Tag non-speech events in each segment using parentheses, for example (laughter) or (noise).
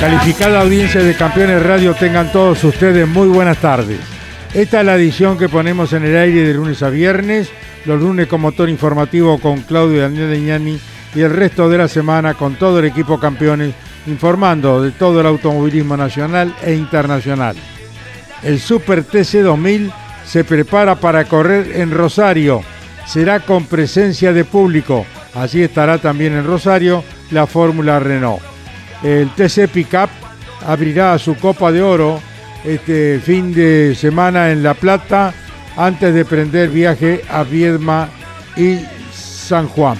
Calificada audiencia de Campeones Radio, tengan todos ustedes muy buenas tardes. Esta es la edición que ponemos en el aire de lunes a viernes, los lunes con motor informativo con Claudio Daniel Leñani y el resto de la semana con todo el equipo Campeones informando de todo el automovilismo nacional e internacional. El Super TC 2000 se prepara para correr en Rosario. Será con presencia de público. Allí estará también en Rosario la Fórmula Renault. El TC Pickup abrirá su Copa de Oro este fin de semana en La Plata antes de prender viaje a Viedma y San Juan.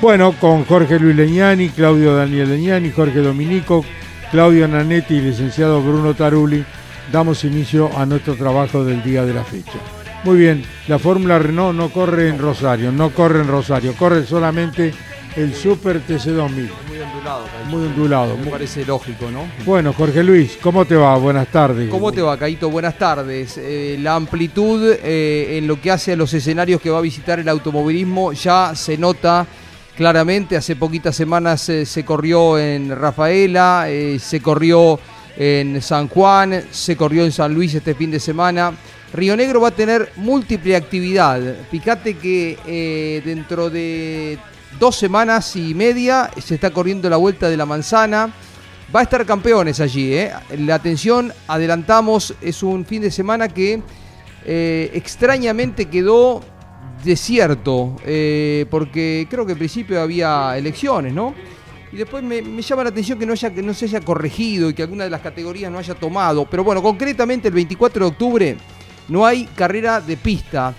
Bueno, con Jorge Luis Leñani, Claudio Daniel Leñani, Jorge Dominico, Claudio Nanetti y licenciado Bruno Taruli, damos inicio a nuestro trabajo del día de la fecha. Muy bien, la Fórmula Renault no corre en Rosario, no corre en Rosario, corre solamente el Super TC2000. Muy ondulado, Caito. Muy ondulado. Me muy- parece lógico, ¿no? Bueno, Jorge Luis, ¿cómo te va? Buenas tardes. ¿Cómo te va, Caito? Buenas tardes. Eh, la amplitud eh, en lo que hace a los escenarios que va a visitar el automovilismo ya se nota claramente. Hace poquitas semanas eh, se corrió en Rafaela, se corrió en San Juan, se corrió en San Luis este fin de semana. Río Negro va a tener múltiple actividad. Fíjate que eh, dentro de dos semanas y media se está corriendo la vuelta de la manzana. Va a estar campeones allí. ¿eh? La atención, adelantamos, es un fin de semana que eh, extrañamente quedó desierto, eh, porque creo que al principio había elecciones, ¿no? Y después me, me llama la atención que no, haya, que no se haya corregido y que alguna de las categorías no haya tomado. Pero bueno, concretamente el 24 de octubre no hay carrera de pista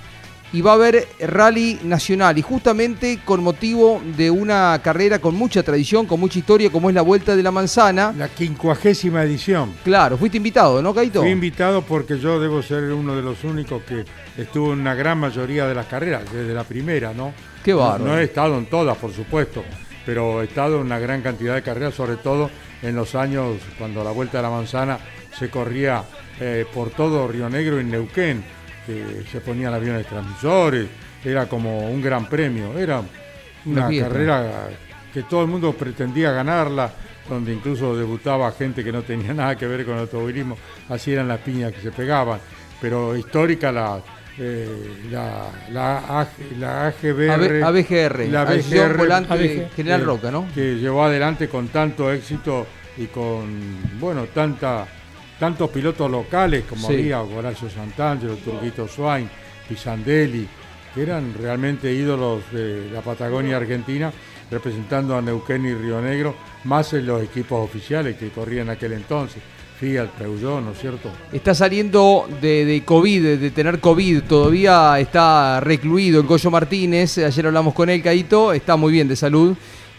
y va a haber rally nacional y justamente con motivo de una carrera con mucha tradición, con mucha historia como es la Vuelta de la Manzana. La quincuagésima edición. Claro, fuiste invitado, ¿no, Caito? Fui invitado porque yo debo ser uno de los únicos que estuvo en una gran mayoría de las carreras, desde la primera, ¿no? Qué bárbaro. No he estado en todas, por supuesto, pero he estado en una gran cantidad de carreras, sobre todo en los años cuando la Vuelta de la Manzana se corría eh, por todo Río Negro y Neuquén, que se ponían aviones transmisores, era como un gran premio, era Una carrera que todo el mundo pretendía ganarla, donde incluso debutaba gente que no tenía (laughs) nada que ver con el automovilismo, así eran las piñas que se pegaban, pero histórica la, eh, la, la, la AGBR, ABGR, la Asociación ABGR, Volante ABG, General Roca, ¿no? que llevó adelante con tanto éxito y con, bueno, tanta, tantos pilotos locales como Sí. había, Horacio Santangelo, Turquito Swain, Pisandelli, que eran realmente ídolos de la Patagonia Argentina, representando a Neuquén y Río Negro, más en los equipos oficiales que corrían en aquel entonces, Fiat, Peugeot, ¿no es cierto? Está saliendo de, de COVID, de, tener COVID. Todavía está recluido en Coyo Martínez. Ayer hablamos con él, Caito. Está muy bien de salud.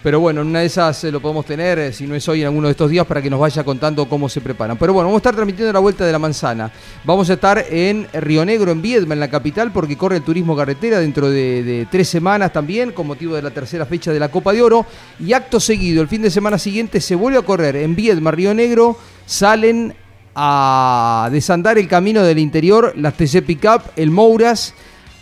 Pero bueno, en una de esas eh, lo podemos tener, eh, si no es hoy, en alguno de estos días, para que nos vaya contando cómo se preparan. Pero bueno, vamos a estar transmitiendo la vuelta de la manzana. Vamos a estar en Río Negro, en Viedma, en la capital, porque corre el turismo carretera dentro de, tres semanas también, con motivo de la tercera fecha de la Copa de Oro. Y acto seguido, el fin de semana siguiente, se vuelve a correr en Viedma, Río Negro. Salen a desandar el camino del interior las TC Pickup, el Mouras.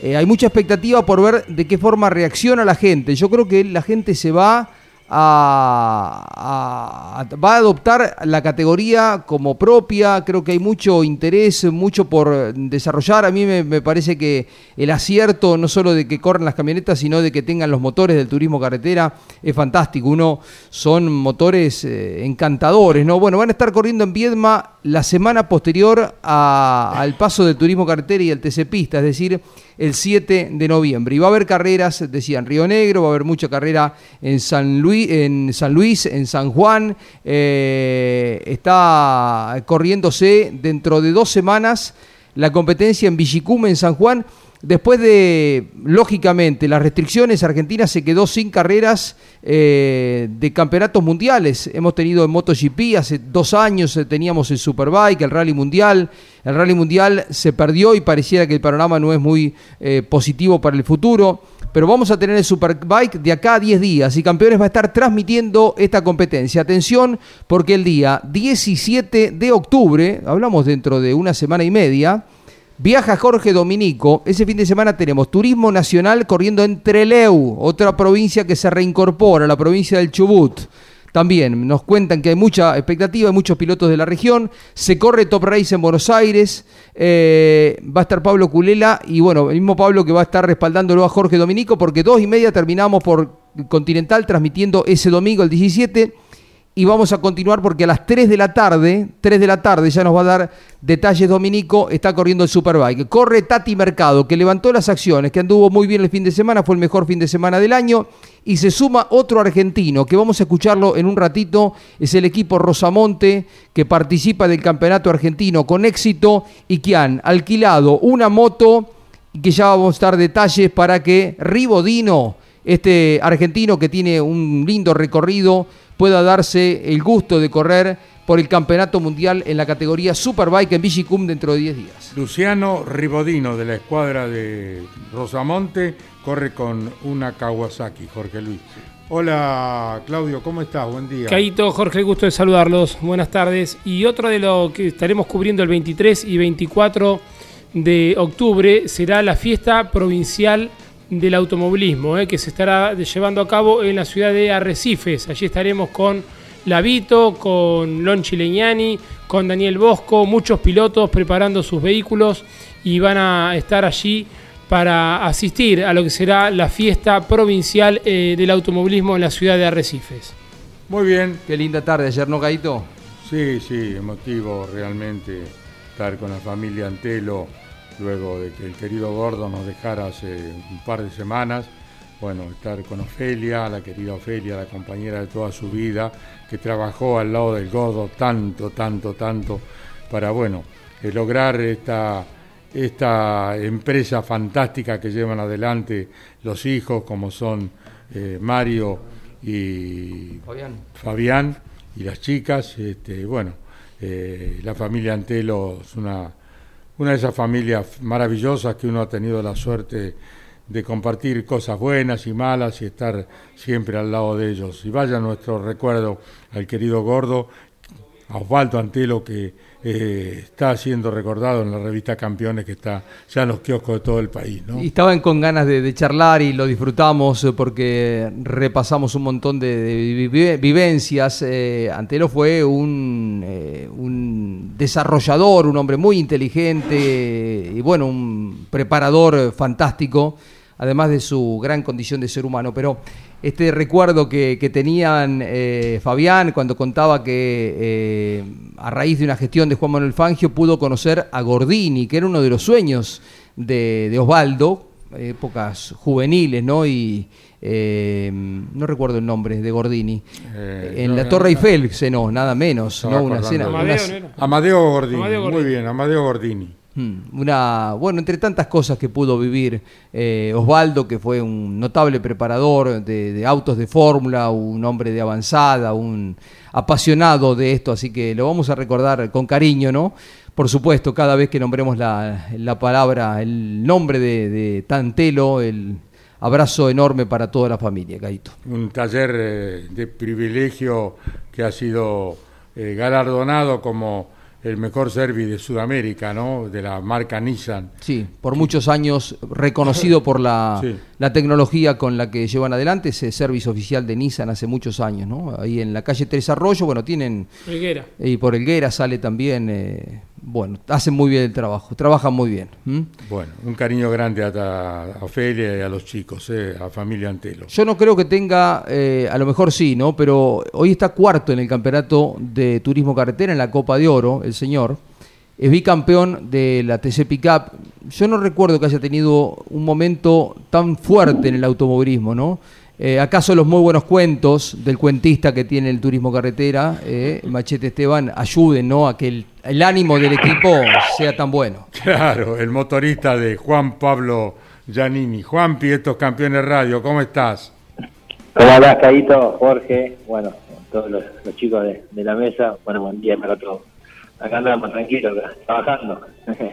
Eh, hay mucha expectativa por ver de qué forma reacciona la gente. Yo creo que la gente se va va a adoptar la categoría como propia. Creo que hay mucho interés, mucho por desarrollar. A mí me, parece que el acierto, no solo de que corran las camionetas, sino de que tengan los motores del turismo carretera, es fantástico. Uno son motores eh, encantadores, ¿no? Bueno, van a estar corriendo en Viedma la semana posterior al paso del turismo carretera y el TC Pista, es decir, el 7 de noviembre. Y va a haber carreras, decía, en Río Negro, va a haber mucha carrera en San Luis, en, San, Luis, en San Juan. Eh, está corriéndose dentro de dos semanas la competencia en Villicum, en San Juan. Después de, lógicamente, las restricciones, Argentina se quedó sin carreras eh, de campeonatos mundiales. Hemos tenido en MotoGP, hace dos años eh, teníamos el Superbike, el Rally Mundial. El Rally Mundial se perdió y pareciera que el panorama no es muy eh, positivo para el futuro. Pero vamos a tener el Superbike de acá a 10 días y Campeones va a estar transmitiendo esta competencia. Atención, porque el día 17 de octubre, hablamos dentro de una semana y media, Viaja Jorge Dominico. Ese fin de semana tenemos Turismo Nacional corriendo en Treleu, otra provincia que se reincorpora, la provincia del Chubut. También nos cuentan que hay mucha expectativa, hay muchos pilotos de la región. Se corre Top Race en Buenos Aires. eh, va a estar Pablo Culela y bueno, el mismo Pablo que va a estar respaldándolo a Jorge Dominico porque dos y media terminamos por Continental transmitiendo ese domingo el 17 y vamos a continuar porque a las 3 de la tarde, 3 de la tarde ya nos va a dar detalles Dominico, está corriendo el Superbike. Corre Tati Mercado, que levantó las acciones, que anduvo muy bien el fin de semana, fue el mejor fin de semana del año. Y se suma otro argentino, que vamos a escucharlo en un ratito, es el equipo Rosamonte, que participa del campeonato argentino con éxito y que han alquilado una moto y que ya vamos a dar detalles para que Ribodino, este argentino que tiene un lindo recorrido, pueda darse el gusto de correr por el campeonato mundial en la categoría Superbike en Vigicum dentro de 10 días. Luciano Ribodino de la escuadra de Rosamonte corre con una Kawasaki, Jorge Luis. Hola Claudio, ¿cómo estás? Buen día. Caito, Jorge, gusto de saludarlos. Buenas tardes. Y otro de lo que estaremos cubriendo el 23 y 24 de octubre será la fiesta provincial del automovilismo, eh, que se estará llevando a cabo en la ciudad de Arrecifes. Allí estaremos con Lavito, con Lon Chileñani, con Daniel Bosco, muchos pilotos preparando sus vehículos y van a estar allí para asistir a lo que será la fiesta provincial eh, del automovilismo en la ciudad de Arrecifes. Muy bien. Qué linda tarde ayer, ¿no, Caito? Sí, sí, emotivo realmente estar con la familia Antelo luego de que el querido Gordo nos dejara hace un par de semanas. Bueno, estar con Ofelia, la querida Ofelia, la compañera de toda su vida, que trabajó al lado del Gordo tanto, tanto, tanto, para, bueno, eh, lograr esta, esta empresa fantástica que llevan adelante los hijos, como son eh, Mario y Fabián. Fabián y las chicas, este, bueno, eh, la familia Antelo es una, una de esas familias maravillosas que uno ha tenido la suerte de compartir cosas buenas y malas y estar siempre al lado de ellos. Y vaya nuestro recuerdo al querido Gordo, Osvaldo Antelo, que eh, está siendo recordado en la revista Campeones, que está ya en los kioscos de todo el país. Y estaban con ganas de, charlar y lo disfrutamos eh, porque repasamos un montón de, de vive- vivencias. Eh, Antelo fue un, eh, un desarrollador, un hombre muy inteligente y bueno, un preparador fantástico, además de su gran condición de ser humano. Pero este recuerdo que, que tenían eh, Fabián cuando contaba que eh, a raíz de una gestión de Juan Manuel Fangio pudo conocer a Gordini, que era uno de los sueños de, de Osvaldo, épocas juveniles, ¿no? Y eh, no recuerdo el nombre de Gordini. Eh, en no, la no, Torre no. Eiffel cenó, nada menos, ¿no? Una cena. Amadeo, una- ¿no era? Amadeo Gordini, muy Gordini. bien, Amadeo Gordini. Mm, Una, bueno, entre tantas cosas que pudo vivir eh, Osvaldo, que fue un notable preparador de, autos de fórmula, un hombre de avanzada, un apasionado de esto, así que lo vamos a recordar con cariño, ¿no? Por supuesto, cada vez que nombremos la, la palabra, el nombre de, de Tantelo, el abrazo enorme para toda la familia, Caito. Un taller eh, de privilegio que ha sido eh, galardonado como el mejor service de Sudamérica, ¿no? De la marca Nissan. Sí, por muchos años reconocido por la, (laughs) Sí. la tecnología con la que llevan adelante ese servicio oficial de Nissan hace muchos años, ¿no? Ahí en la calle Tres Arroyo, bueno, tienen, Helguera. y por Elguera sale también, eh, bueno, hacen muy bien el trabajo, trabajan muy bien. ¿m? Bueno, un cariño grande a, a Ofelia y a los chicos, eh, a familia Antelo. Yo no creo que tenga, eh, a lo mejor sí, ¿no? Pero hoy está cuarto en el campeonato de turismo carretera en la Copa de Oro, el señor. Es bicampeón de la TC Pickup. Yo no recuerdo que haya tenido un momento tan fuerte en el automovilismo, ¿no? Eh, ¿Acaso los muy buenos cuentos del cuentista que tiene el turismo carretera, eh, Machete Esteban, ayuden ¿no? a que el, el ánimo del equipo sea tan bueno? Claro, el motorista de Juan Pablo Giannini. Juanpi, estos campeones radio, ¿cómo estás? ¿Cómo andás, Caíto, Jorge? Bueno, todos los, los chicos de, de la mesa, bueno, buen día para todos. Acá andamos tranquilos, trabajando. (laughs)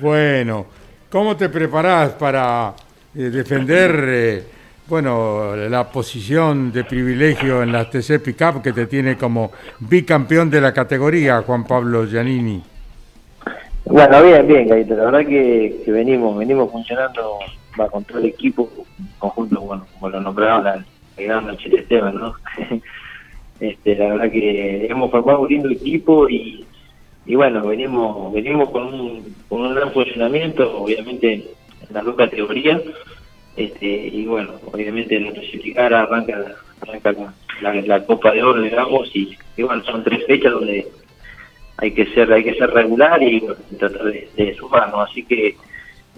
Bueno, ¿cómo te preparás para eh, defender, eh, bueno, la posición de privilegio en la TC Pickup que te tiene como bicampeón de la categoría, Juan Pablo Giannini? bueno, bien, bien. La verdad que, que venimos venimos funcionando va con todo el equipo, conjunto, bueno, como lo nombraron, la, gran Machete Esteban, ¿no? (laughs) este, la verdad que hemos formado un lindo equipo y, y bueno, venimos venimos con un, con un gran funcionamiento, obviamente en las dos categorías. Este, y bueno, obviamente la clasificar arranca, arranca la, la, la Copa de Oro, digamos, y, y bueno, son tres fechas donde hay que ser hay que ser regular y tratar de, de sumarnos así que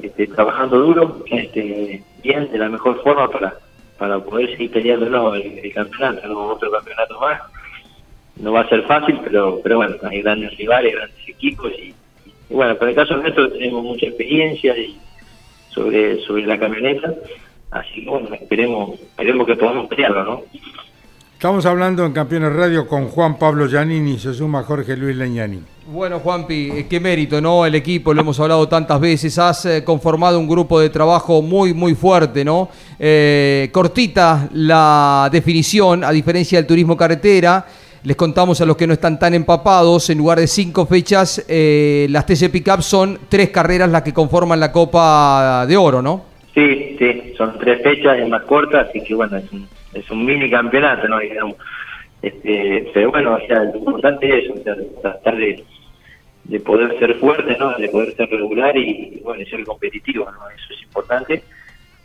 este, trabajando duro este, bien de la mejor forma para para poder seguir peleando el campeonato ¿no? otro campeonato más no va a ser fácil pero pero bueno hay grandes rivales grandes equipos y, y bueno para el caso nuestro tenemos mucha experiencia y sobre sobre la camioneta así que bueno esperemos esperemos que podamos pelearlo no Estamos hablando en Campeones Radio con Juan Pablo Giannini, se suma Jorge Luis Leñani. Bueno, Juanpi, eh, qué mérito, ¿no? El equipo, lo hemos hablado tantas veces, has eh, conformado un grupo de trabajo muy, muy fuerte, ¿no? Eh, cortita la definición, a diferencia del turismo carretera. Les contamos a los que no están tan empapados, en lugar de cinco fechas, eh, las TC Pickup son tres carreras las que conforman la Copa de Oro, ¿no? Sí, sí, son tres fechas, es más corta, así que bueno, es un, es un mini campeonato, ¿no? Este, pero bueno, o sea, lo importante es tratar de, de poder ser fuerte, ¿no? De poder ser regular y, y, bueno, ser competitivo, ¿no? Eso es importante.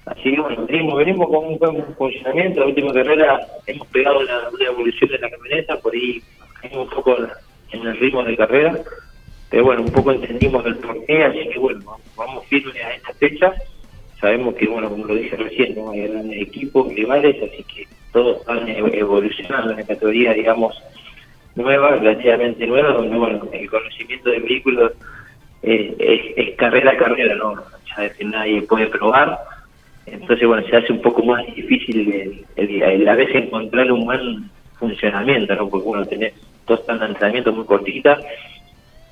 Así que bueno, venimos, venimos con un buen funcionamiento, la última carrera hemos pegado la, evolución de la camioneta, por ahí un poco en el ritmo de carrera, pero bueno, un poco entendimos el porqué, así que bueno, vamos, vamos firmes a esta fecha sabemos que, bueno, como lo dije recién, ¿no? hay grandes equipos, rivales, así que todos van ev- evolucionando en la categoría, digamos, nueva, relativamente nueva, donde, bueno, el conocimiento del vehículo eh, es, es carrera a carrera, ¿no? Ya es que nadie puede probar, entonces, bueno, se hace un poco más difícil el, el- el a veces encontrar un buen funcionamiento, ¿no? Porque, bueno, tenés dos tantos de entrenamiento muy cortitas,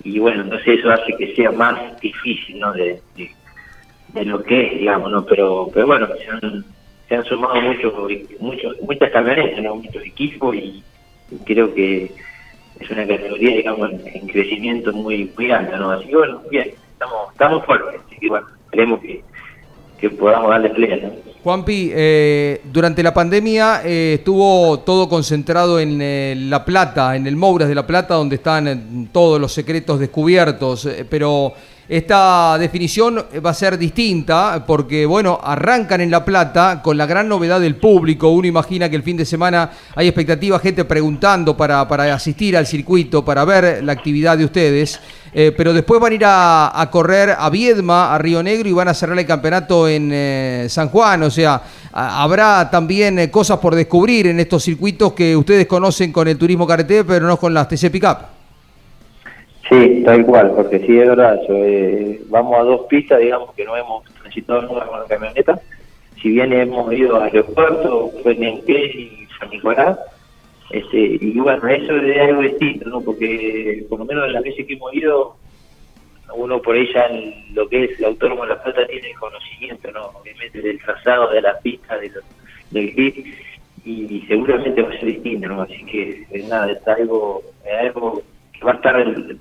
y bueno, entonces eso hace que sea más difícil, ¿no? De, de- lo que es, digamos, ¿no? Pero, pero bueno, se han, se han sumado muchos, muchos, muchas camionetas, ¿no? Muchos equipos y, creo que es una categoría, digamos, en, en crecimiento muy, muy alta, ¿no? Así que bueno, bien, estamos, estamos fuertes, así que bueno, esperemos que, que darle. Juanpi, eh, durante la pandemia eh, estuvo todo concentrado en eh, La Plata, en el Mouras de La Plata, donde están eh, todos los secretos descubiertos, eh, pero esta definición va a ser distinta porque, bueno, arrancan en La Plata con la gran novedad del público. Uno imagina que el fin de semana hay expectativa, gente preguntando para, para asistir al circuito, para ver la actividad de ustedes. Eh, pero después van a ir a, correr a Viedma, a Río Negro y van a cerrar el campeonato en eh, San Juan. O sea, habrá también eh, cosas por descubrir en estos circuitos que ustedes conocen con el turismo carretera, pero no con las TC Pickup. Sí, tal cual, porque sí, es verdad, yo, eh, vamos a dos pistas, digamos, que no hemos transitado nunca con la camioneta. Si bien hemos ido a aeropuerto, fue Nenquén y San Nicolás, este, y bueno, eso es algo distinto, ¿no? Porque por lo menos en las veces que hemos ido, uno por ahí ya en lo que es el autónomo de La Plata tiene conocimiento, ¿no? Obviamente del trazado, de la pista, de lo- del grip, y seguramente va a ser distinto, ¿no? Así que eh, nada, es algo, es algo va a estar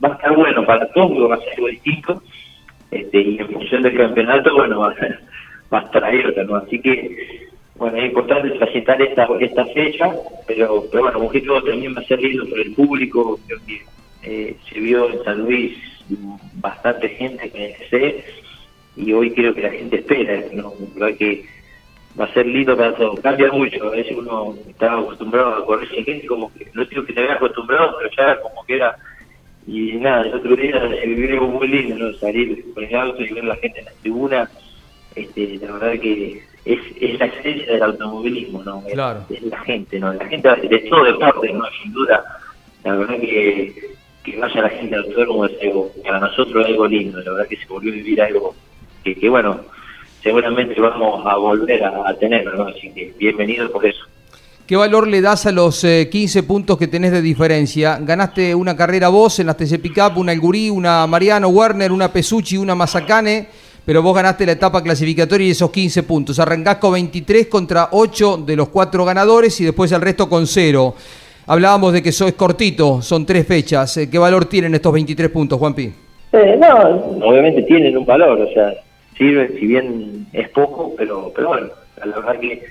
va a estar bueno para todos, va a ser algo distinto, este, y en función del campeonato, bueno, va a, va a estar abierta, ¿no? Así que, bueno, es importante transitar esta, esta fecha, pero, pero bueno, todo también va a ser lindo por el público, creo que eh, se vio en San Luis bastante gente que sé, y hoy creo que la gente espera, ¿no? Creo que va a ser lindo para todos. Cambia mucho, a veces uno estaba acostumbrado a correr sin gente, como que, no digo que te había acostumbrado, pero ya como que era, y nada, el otro día se vivió algo muy lindo, ¿no? Salir con el auto y ver a la gente en la tribuna, este, la verdad que es, es la esencia del automovilismo, ¿no? Es- Claro. Es, la gente, ¿no? La gente de todo deporte, ¿no? Sin duda, la verdad que, que vaya la gente al autódromo es algo, para nosotros es algo lindo, la verdad que se volvió a vivir algo que, que bueno, seguramente vamos a volver a, a tener, ¿no? Así que bienvenido por eso. ¿Qué valor le das a los eh, 15 puntos que tenés de diferencia? Ganaste una carrera vos en las TC Pickup, una El Gurí, una Mariano Werner, una Pesucci, una Mazacane, pero vos ganaste la etapa clasificatoria y esos 15 puntos. Arrancás con 23 contra 8 de los cuatro ganadores y después el resto con 0. Hablábamos de que eso es cortito, son tres fechas. Eh, ¿Qué valor tienen estos 23 puntos, Juanpi? Eh, no, obviamente tienen un valor, o sea, sirve, si bien es poco, pero, pero bueno, la verdad que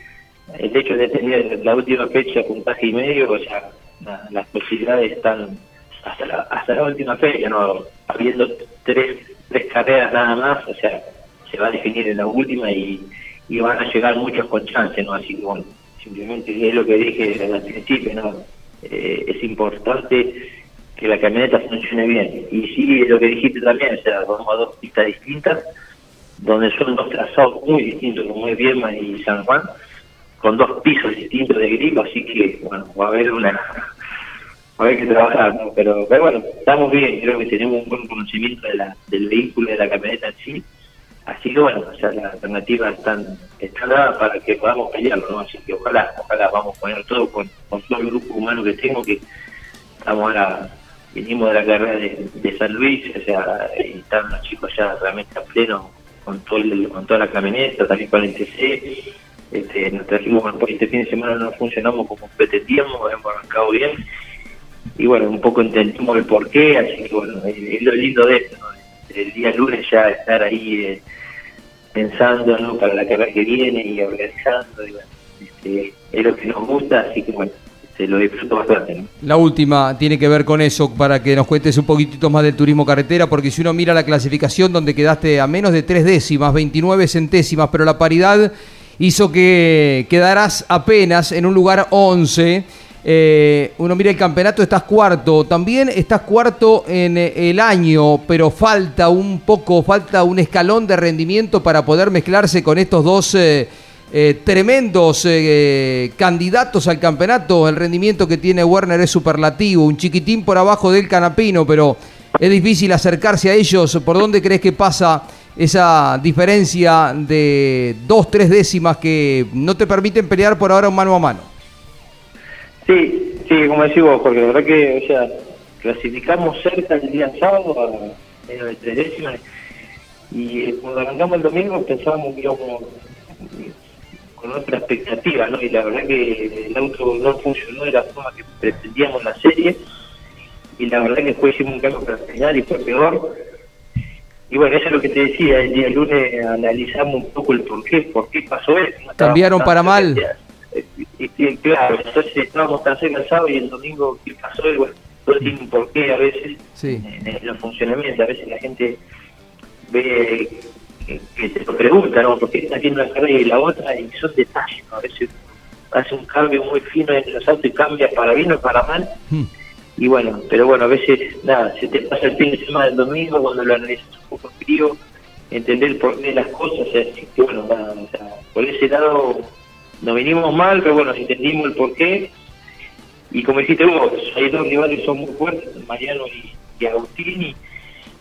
el hecho de tener la última fecha puntaje y medio, o sea, la- las posibilidades están hasta la, hasta la última fecha, no habiendo tres, tres carreras nada más, o sea, se va a definir en la última y, y van a llegar muchos con chance, ¿no? Así que bueno, simplemente es lo que dije al principio, ¿no? Eh, es importante que la camioneta funcione bien. Y sí, lo que dijiste también, o sea, vamos a dos pistas distintas, donde son dos trazados muy distintos, como es Vierma y San Juan, con dos pisos distintos de grip, así que, bueno, va a haber una... Va a haber que trabajar, ¿no? Pero, pero bueno, estamos bien, creo que tenemos un buen conocimiento de la, del vehículo, de la camioneta en sí, así que bueno, o sea, las alternativas están, están dadas para que podamos pelearlo, ¿no? Así que ojalá, ojalá vamos a poner todo con, con todo el grupo humano que tengo, que estamos ahora, venimos de la carrera de, de San Luis, o sea, y están los chicos ya realmente a pleno con todo el- con toda la camioneta, también con el TC, este, nos trajimos, este fin de semana no funcionamos como pretendíamos, hemos arrancado bien, y bueno, un poco entendimos el porqué, así que bueno, es lo lindo de esto, ¿no? el día lunes ya estar ahí eh, pensando ¿no? para la carrera que viene y organizando, y bueno, este, es lo que nos gusta, así que bueno, se lo disfruto bastante. La última tiene que ver con eso, para que nos cuentes un poquitito más del turismo carretera, porque si uno mira la clasificación donde quedaste a menos de tres décimas, 29 centésimas, pero la paridad hizo que quedarás apenas en un lugar 11. Eh, uno mira el campeonato, estás cuarto. También estás cuarto en eh, el año, pero falta un poco, falta un escalón de rendimiento para poder mezclarse con estos dos eh, eh, tremendos eh, candidatos al campeonato. El rendimiento que tiene Werner es superlativo, un chiquitín por abajo del canapino, pero es difícil acercarse a ellos. ¿Por dónde crees que pasa esa diferencia de dos, tres décimas que no te permiten pelear por ahora un mano a mano? Sí, sí, como decís vos, porque la verdad que, o sea, clasificamos cerca el día sábado a menos de tres décimas y cuando arrancamos el domingo pensábamos que íbamos con otra expectativa, ¿no? Y la verdad que el auto no funcionó de la forma que pretendíamos en la serie y la verdad que después hicimos un cambio para final y fue peor. Y bueno, eso es lo que te decía, el día lunes analizamos un poco el por qué, por qué pasó eso. ¿no? Cambiaron para mal. y, y- claro, entonces estábamos tan cerca el sábado y el domingo, ¿qué pasó? Y bueno, todo tiene un porqué a veces Sí. en, en los funcionamientos, a veces la gente ve que, que te lo pregunta, ¿no? ¿Por qué está haciendo una carrera y la otra? Y son detalles, ¿no? A veces hace un cambio muy fino en los autos y cambia para bien o para mal. Hmm. Y bueno, pero bueno, a veces, nada, se te pasa el fin de semana, el domingo, cuando lo analizas un poco frío, entender el porqué de las cosas, así que bueno, nada, o sea, por ese lado nos vinimos mal, pero bueno, entendimos el porqué. Y como dijiste vos, hay dos rivales que son muy fuertes, Mariano y, que Agustín y,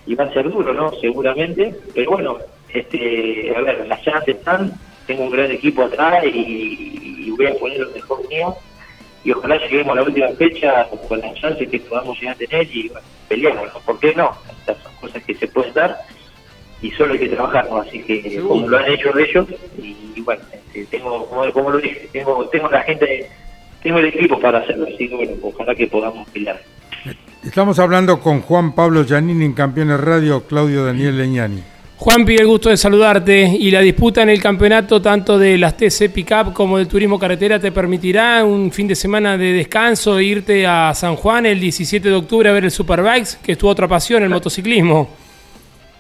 y va a ser duro, ¿no? Seguramente, pero bueno, este, a ver, las chances están, tengo un gran equipo atrás y, y voy a poner lo mejor mío y ojalá lleguemos a la última fecha con las chances que podamos llegar a tener y bueno, peleemos, ¿no? ¿por qué no? Estas son cosas que se pueden dar y solo hay que trabajar, ¿no? Así que como lo han hecho ellos y, y bueno, este, tengo, como, como lo dije, tengo, tengo la gente, tengo el equipo para hacerlo, así que bueno, ojalá que podamos pelear. Estamos hablando con Juan Pablo Giannini en Campeones Radio, Claudio Daniel Leñani. Juanpi, el gusto de saludarte. Y la disputa en el campeonato, tanto de las TC Pickup como del Turismo Carretera, ¿te permitirá un fin de semana de descanso e irte a San Juan el 17 de octubre a ver el Superbikes, que es tu otra pasión, el motociclismo?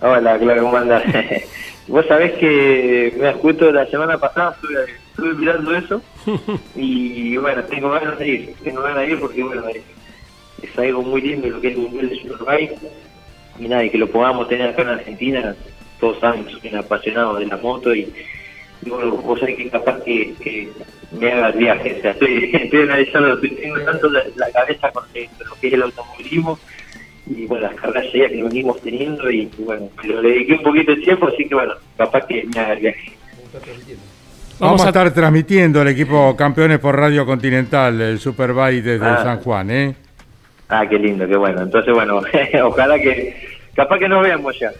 Hola, claro, ¿cómo andás? (laughs) Vos sabés que, mira, justo la semana pasada estuve, estuve mirando eso (laughs) y bueno, tengo ganas de ir, tengo ganas de ir porque bueno, es, algo muy lindo lo que es el Mundial de Superbike y nada, y que lo podamos tener acá en Argentina, todos saben que soy un apasionado de la moto y, y bueno, vos sabés que capaz que, que me haga el viaje, o sea, estoy, (laughs) estoy analizando, tengo tanto la, la cabeza con lo que es el automovilismo y bueno, las carreras ya que venimos teniendo y, bueno, pero le dediqué un poquito de tiempo, así que bueno, capaz que me haga el viaje. Vamos, Vamos a a- estar transmitiendo el equipo Campeones por Radio Continental, el Superbike desde Ah. San Juan, ¿eh? Ah, qué lindo, qué bueno. Entonces, bueno, (laughs) ojalá que, capaz que nos veamos ya.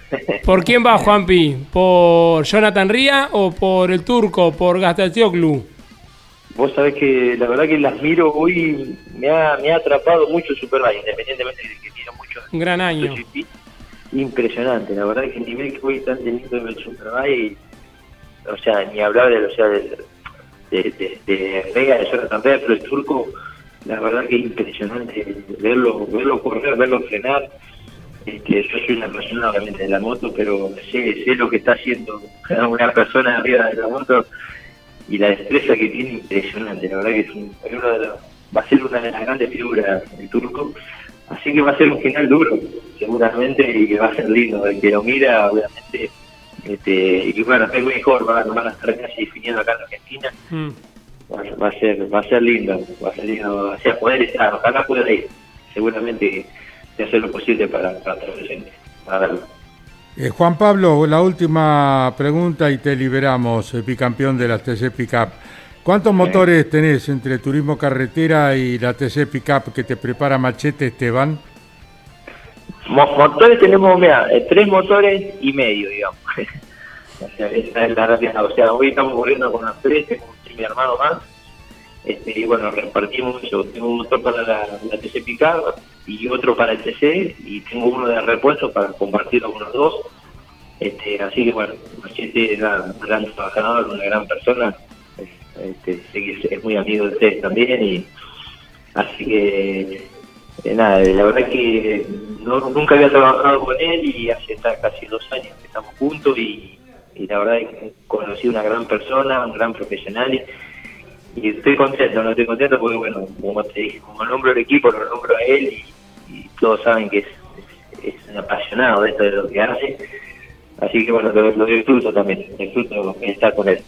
¿Por quién va, Juanpi? ¿Por Jonathan Ría o por el turco, por Gastatioglu? Vos sabés que la verdad que las miro hoy, me ha, me ha atrapado mucho el Superbike, independientemente de que miro mucho Un gran año. Impresionante, la verdad que el nivel que hoy están teniendo en el Superbike, o sea, ni hablar de, o sea, de, de, de, de Vega, de Jonathan Rea, pero el turco, la verdad que es impresionante verlo, verlo correr, verlo frenar. Este, yo soy una persona obviamente de la moto, pero sé, sé lo que está haciendo una persona arriba de la moto y la destreza que tiene impresionante. La verdad que es, un- uno de los- va a ser una de las grandes figuras el turco. Así que va a ser un final duro, seguramente, y que va a ser lindo. El que lo mira, obviamente, este, y bueno, es mejor, van, van a estar casi definiendo acá en Argentina. Mm. Va, va a ser va a ser lindo, va a ser lindo, o sea, poder estar, ojalá pueda ir. Seguramente de hacer lo posible para, para para verlo. Eh, Juan Pablo, la última pregunta y te liberamos, eh, bicampeón de la TC Pickup. ¿Cuántos motores tenés entre Turismo Carretera y la TC Pickup que te prepara Machete Esteban? Mo- motores tenemos, mira, eh, tres motores y medio, digamos. (laughs) o sea, esa es la realidad. O sea, hoy estamos corriendo con las tres, tengo mi hermano más. Este, y bueno, repartimos eso. Tengo un motor para la, la TC Picard y otro para el TC y tengo uno de repuesto para compartirlo con los dos. Este, así que bueno, Machete una- un gran trabajador, una gran persona. Este, es, muy amigo de ustedes también y así que eh, nada, la verdad que no, nunca había trabajado con él y hace casi dos años que estamos juntos y, la verdad que conocí una gran persona, un gran profesional y, y estoy contento, no estoy contento porque bueno, como te dije, como nombro el equipo, lo nombro a él y, y todos saben que es, es, es un apasionado de esto de lo que hace, así que bueno, lo, lo disfruto también, disfruto estar con él.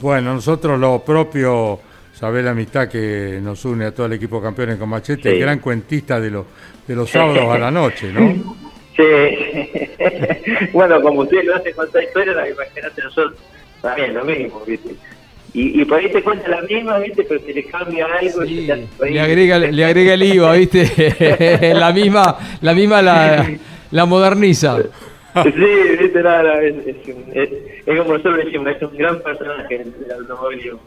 Bueno, nosotros lo propio, sabés la amistad que nos une a todo el equipo campeones con Machete, Sí. el gran cuentista de, los de los sábados a la noche, ¿no? (laughs) Sí. (laughs) bueno, como ustedes lo hacen con esta historia, la imagínate nosotros también lo mismo, ¿viste? Y, y por ahí te cuenta la misma, ¿viste? Pero se le cambia algo. Sí, le agrega, le agrega el IVA, ¿viste? (laughs) la misma, la misma la, la moderniza. Sí, ¿viste? Es, es, un- es, es como nosotros decimos, es un gran personaje.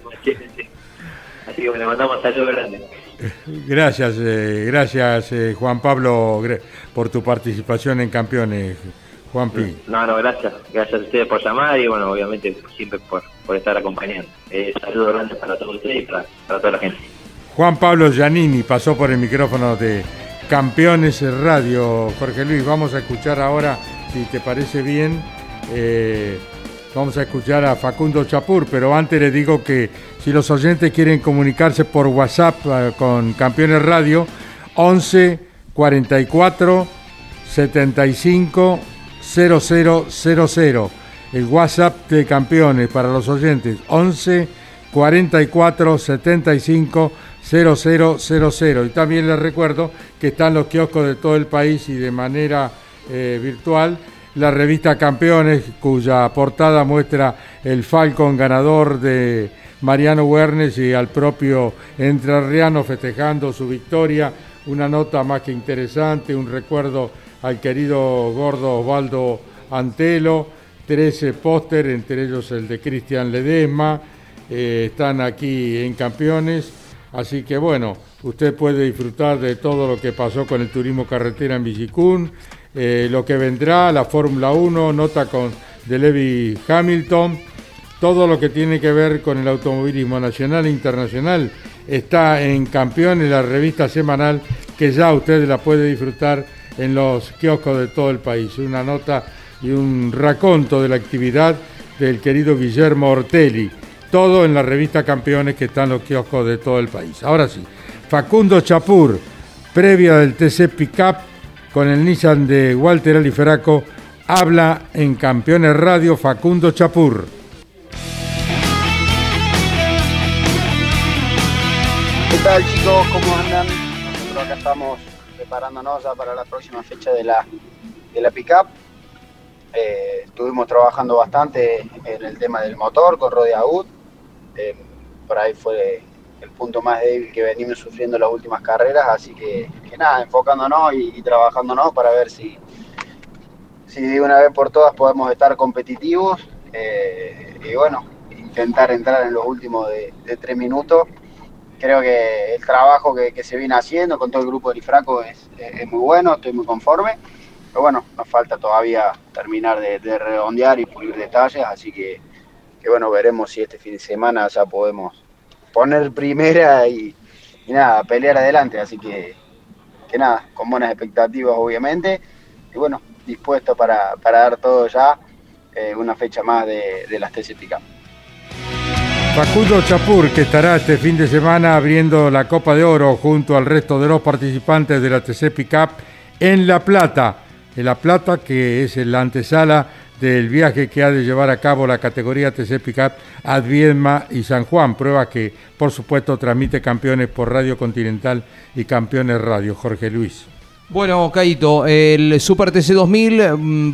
Machete, sí. Así que bueno, le mandamos saludos grandes. Gracias, eh, gracias eh, Juan Pablo por tu participación en Campeones, Juan Pi. No, no, gracias. Gracias a ustedes por llamar y bueno, obviamente siempre por, por estar acompañando. Eh, saludos grandes para todos ustedes y para, toda la gente. Juan Pablo Giannini pasó por el micrófono de Campeones Radio. Jorge Luis, vamos a escuchar ahora, si te parece bien, eh, vamos a escuchar a Facundo Chapur, pero antes les digo que si los oyentes quieren comunicarse por WhatsApp eh, con Campeones Radio, 11 44 75 0000. El WhatsApp de Campeones para los oyentes, 11 44 75 0000. Y también les recuerdo que están los kioscos de todo el país y de manera eh, virtual la revista Campeones, cuya portada muestra el Falcon ganador de Mariano Wernes y al propio Entrerriano festejando su victoria. Una nota más que interesante, un recuerdo al querido gordo Osvaldo Antelo, 13 póster, entre ellos el de Cristian Ledesma, eh, están aquí en Campeones, así que bueno, usted puede disfrutar de todo lo que pasó con el turismo carretera en Villicún, eh, lo que vendrá, la Fórmula 1, nota con de Levi Hamilton, todo lo que tiene que ver con el automovilismo nacional e internacional está en Campeones, la revista semanal que ya usted la puede disfrutar en los kioscos de todo el país. Una nota y un raconto de la actividad del querido Guillermo Ortelli. Todo en la revista Campeones que está en los kioscos de todo el país. Ahora sí, Facundo Chapur, previa del TC Pickup con el Nissan de Walter Aliferaco, habla en Campeones Radio Facundo Chapur. ¿Qué tal chicos? ¿Cómo andan? Nosotros acá estamos preparándonos ya para la próxima fecha de la, de la pickup. Eh, estuvimos trabajando bastante en el tema del motor con Wood. Eh, por ahí fue el punto más débil que venimos sufriendo en las últimas carreras, así que, nada, enfocándonos y, trabajándonos para ver si, si de una vez por todas podemos estar competitivos eh, y bueno, intentar entrar en los últimos de, tres minutos. Creo que el trabajo que, que, se viene haciendo con todo el grupo de Ifraco es, es muy bueno, estoy muy conforme pero bueno, nos falta todavía terminar de, de redondear y pulir detalles, así que, que, bueno, veremos si este fin de semana ya podemos poner primera y, y nada, pelear adelante, así que, que, nada, con buenas expectativas obviamente, y bueno, dispuesto para, para dar todo ya eh, una fecha más de, de las TC Pickup. Facundo Chapur, que estará este fin de semana abriendo la Copa de Oro junto al resto de los participantes de la TC Pickup en La Plata en La Plata, que es la antesala del viaje que ha de llevar a cabo la categoría TC Pickup a Viedma y San Juan, prueba que por supuesto transmite campeones por Radio Continental y Campeones Radio. Jorge Luis. Bueno, Caito, el Super TC 2000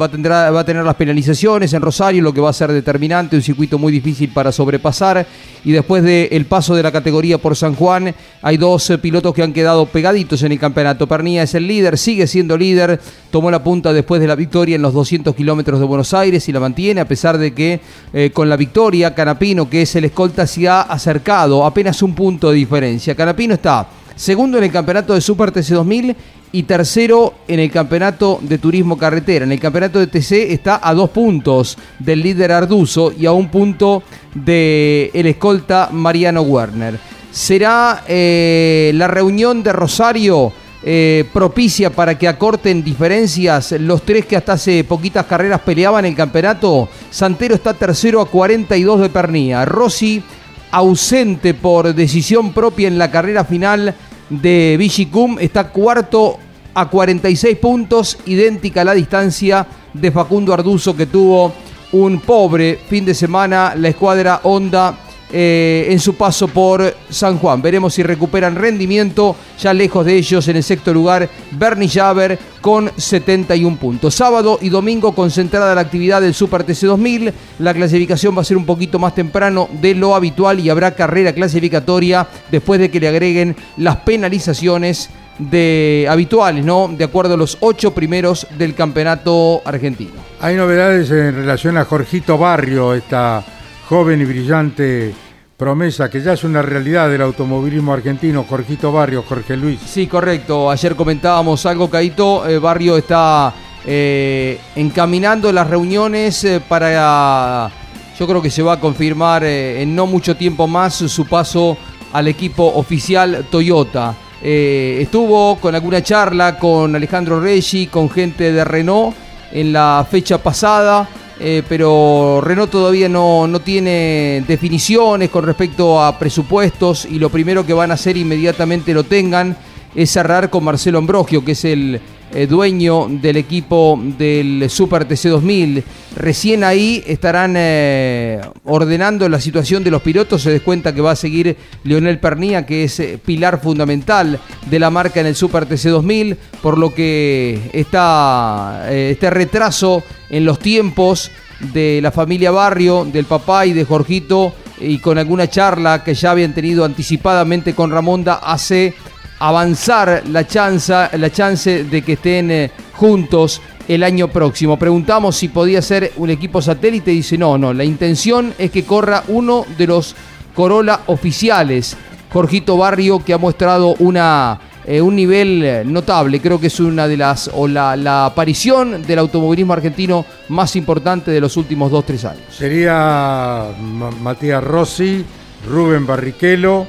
va a, tener, va a, tener, las penalizaciones en Rosario, lo que va a ser determinante, un circuito muy difícil para sobrepasar. Y después del paso de la categoría por San Juan, hay dos pilotos que han quedado pegaditos en el campeonato. Pernilla es el líder, sigue siendo líder, tomó la punta después de la victoria en los 200 kilómetros de Buenos Aires y la mantiene, a pesar de que eh, con la victoria, Canapino, que es el escolta, se ha acercado apenas un punto de diferencia. Canapino está segundo en el campeonato de Super TC 2000 y tercero en el campeonato de turismo carretera. En el campeonato de TC está a dos puntos del líder Arduzo y a un punto del el escolta Mariano Werner. Será eh, la reunión de Rosario eh, propicia para que acorten diferencias los tres que hasta hace poquitas carreras peleaban el campeonato. Santero está tercero a 42 de Pernía. Rossi ausente por decisión propia en la carrera final de Vigicum está cuarto a 46 puntos, idéntica a la distancia de Facundo Arduzo que tuvo un pobre fin de semana. La escuadra Honda eh, en su paso por San Juan. Veremos si recuperan rendimiento. Ya lejos de ellos, en el sexto lugar, Bernie Javer con 71 puntos. Sábado y domingo concentrada la actividad del Super TC 2000. La clasificación va a ser un poquito más temprano de lo habitual y habrá carrera clasificatoria después de que le agreguen las penalizaciones de habituales, ¿no? De acuerdo a los ocho primeros del campeonato argentino. Hay novedades en relación a Jorgito Barrio, esta joven y brillante promesa que ya es una realidad del automovilismo argentino, Jorgito Barrio, Jorge Luis. Sí, correcto. Ayer comentábamos algo, Caito. Eh, Barrio está eh, encaminando las reuniones eh, para. Yo creo que se va a confirmar en no mucho tiempo más su paso al equipo oficial Toyota. estuvo con alguna charla con Alejandro Reggi, con gente de Renault en la fecha pasada. Eh, pero Renault todavía no, no, tiene definiciones con respecto a presupuestos y lo primero que van a hacer inmediatamente lo tengan es cerrar con Marcelo Ambrogio, que es el eh, dueño del equipo del Super TC2000. Recién ahí estarán eh, ordenando la situación de los pilotos. Se des cuenta que va a seguir Leonel Pernía, que es eh, pilar fundamental de la marca en el Super TC2000, por lo que está este retraso en los tiempos de la familia Barrio, del papá y de Jorgito, y con alguna charla que ya habían tenido anticipadamente con Ramonda, hace avanzar la chance, la chance de que estén eh, juntos el año próximo. Preguntamos si podía ser un equipo satélite y dice no, no, la intención es que corra uno de los Corolla oficiales. Jorgito Barrio que ha mostrado una, eh, un nivel eh, notable, creo que es una de las, o la, la aparición del automovilismo argentino más importante de los últimos 2-3 años. Sería Ma- Matías Rossi, Rubén Barrichello,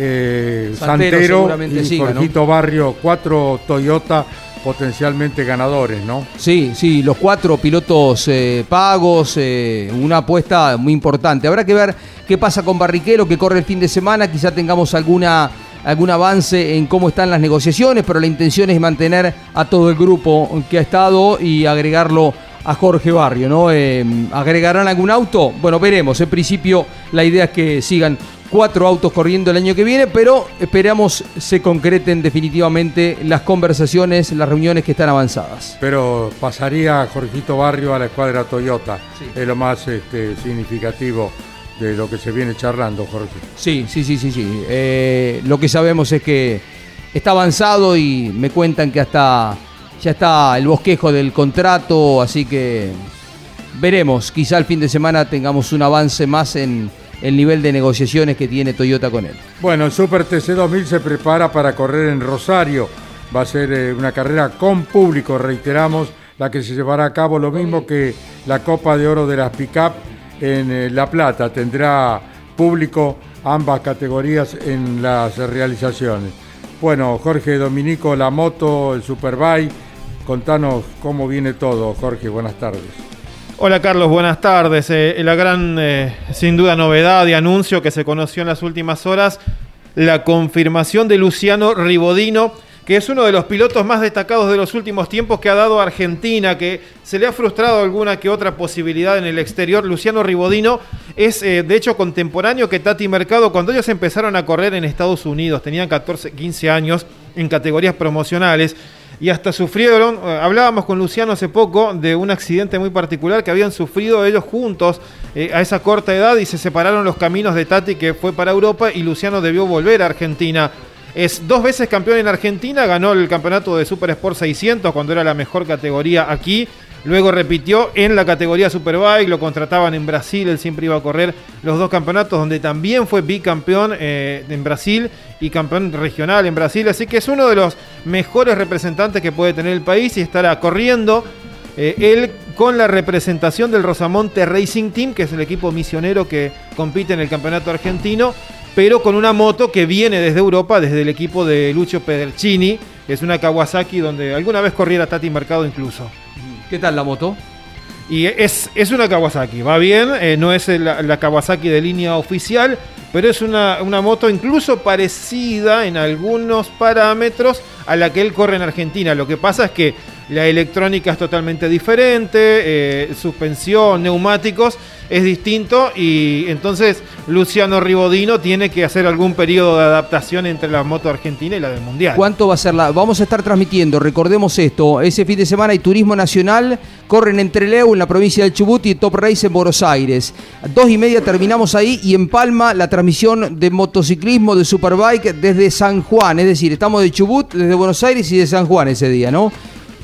eh, Santero y siga, ¿no? Barrio, cuatro Toyota potencialmente ganadores, ¿no? Sí, sí, los cuatro pilotos eh, pagos, eh, una apuesta muy importante. Habrá que ver qué pasa con Barriquero, que corre el fin de semana, quizá tengamos alguna, algún avance en cómo están las negociaciones, pero la intención es mantener a todo el grupo que ha estado y agregarlo a Jorge Barrio, ¿no? Eh, ¿Agregarán algún auto? Bueno, veremos. En principio la idea es que sigan cuatro autos corriendo el año que viene, pero esperamos se concreten definitivamente las conversaciones, las reuniones que están avanzadas. Pero pasaría Jorgito Barrio a la escuadra Toyota. Sí. Es lo más este, significativo de lo que se viene charlando, Jorge. Sí, sí, sí, sí, sí. Eh, lo que sabemos es que está avanzado y me cuentan que hasta ya está el bosquejo del contrato, así que veremos. Quizá el fin de semana tengamos un avance más en el nivel de negociaciones que tiene Toyota con él. Bueno, el Super TC 2000 se prepara para correr en Rosario. Va a ser eh, una carrera con público, reiteramos, la que se llevará a cabo lo mismo que la Copa de Oro de las Pickup en eh, La Plata. Tendrá público ambas categorías en las realizaciones. Bueno, Jorge Dominico, la moto, el Superbike, contanos cómo viene todo. Jorge, buenas tardes. Hola Carlos, buenas tardes. Eh, la gran, eh, sin duda, novedad y anuncio que se conoció en las últimas horas, la confirmación de Luciano Ribodino, que es uno de los pilotos más destacados de los últimos tiempos que ha dado Argentina, que se le ha frustrado alguna que otra posibilidad en el exterior. Luciano Ribodino es, eh, de hecho, contemporáneo que Tati Mercado cuando ellos empezaron a correr en Estados Unidos, tenían 14, 15 años en categorías promocionales y hasta sufrieron, eh, hablábamos con Luciano hace poco de un accidente muy particular que habían sufrido ellos juntos eh, a esa corta edad y se separaron los caminos de Tati que fue para Europa y Luciano debió volver a Argentina. Es dos veces campeón en Argentina, ganó el campeonato de Super Sport 600 cuando era la mejor categoría aquí. Luego repitió en la categoría Superbike, lo contrataban en Brasil, él siempre iba a correr los dos campeonatos, donde también fue bicampeón eh, en Brasil y campeón regional en Brasil. Así que es uno de los mejores representantes que puede tener el país y estará corriendo eh, él con la representación del Rosamonte Racing Team, que es el equipo misionero que compite en el campeonato argentino, pero con una moto que viene desde Europa, desde el equipo de Lucio Pedercini, es una Kawasaki donde alguna vez corriera Tati Mercado incluso. ¿Qué tal la moto? Y es, es una Kawasaki, va bien, eh, no es la, la Kawasaki de línea oficial, pero es una, una moto incluso parecida en algunos parámetros a la que él corre en Argentina. Lo que pasa es que la electrónica es totalmente diferente, eh, suspensión, neumáticos es distinto y entonces Luciano Ribodino tiene que hacer algún periodo de adaptación entre la moto argentina y la del mundial. ¿Cuánto va a ser la.? Vamos a estar transmitiendo, recordemos esto. Ese fin de semana hay turismo nacional. Corren en Trelew, en la provincia del Chubut, y Top Race en Buenos Aires. Dos y media terminamos ahí y en Palma la transmisión de motociclismo de Superbike desde San Juan. Es decir, estamos de Chubut, desde Buenos Aires y de San Juan ese día, ¿no?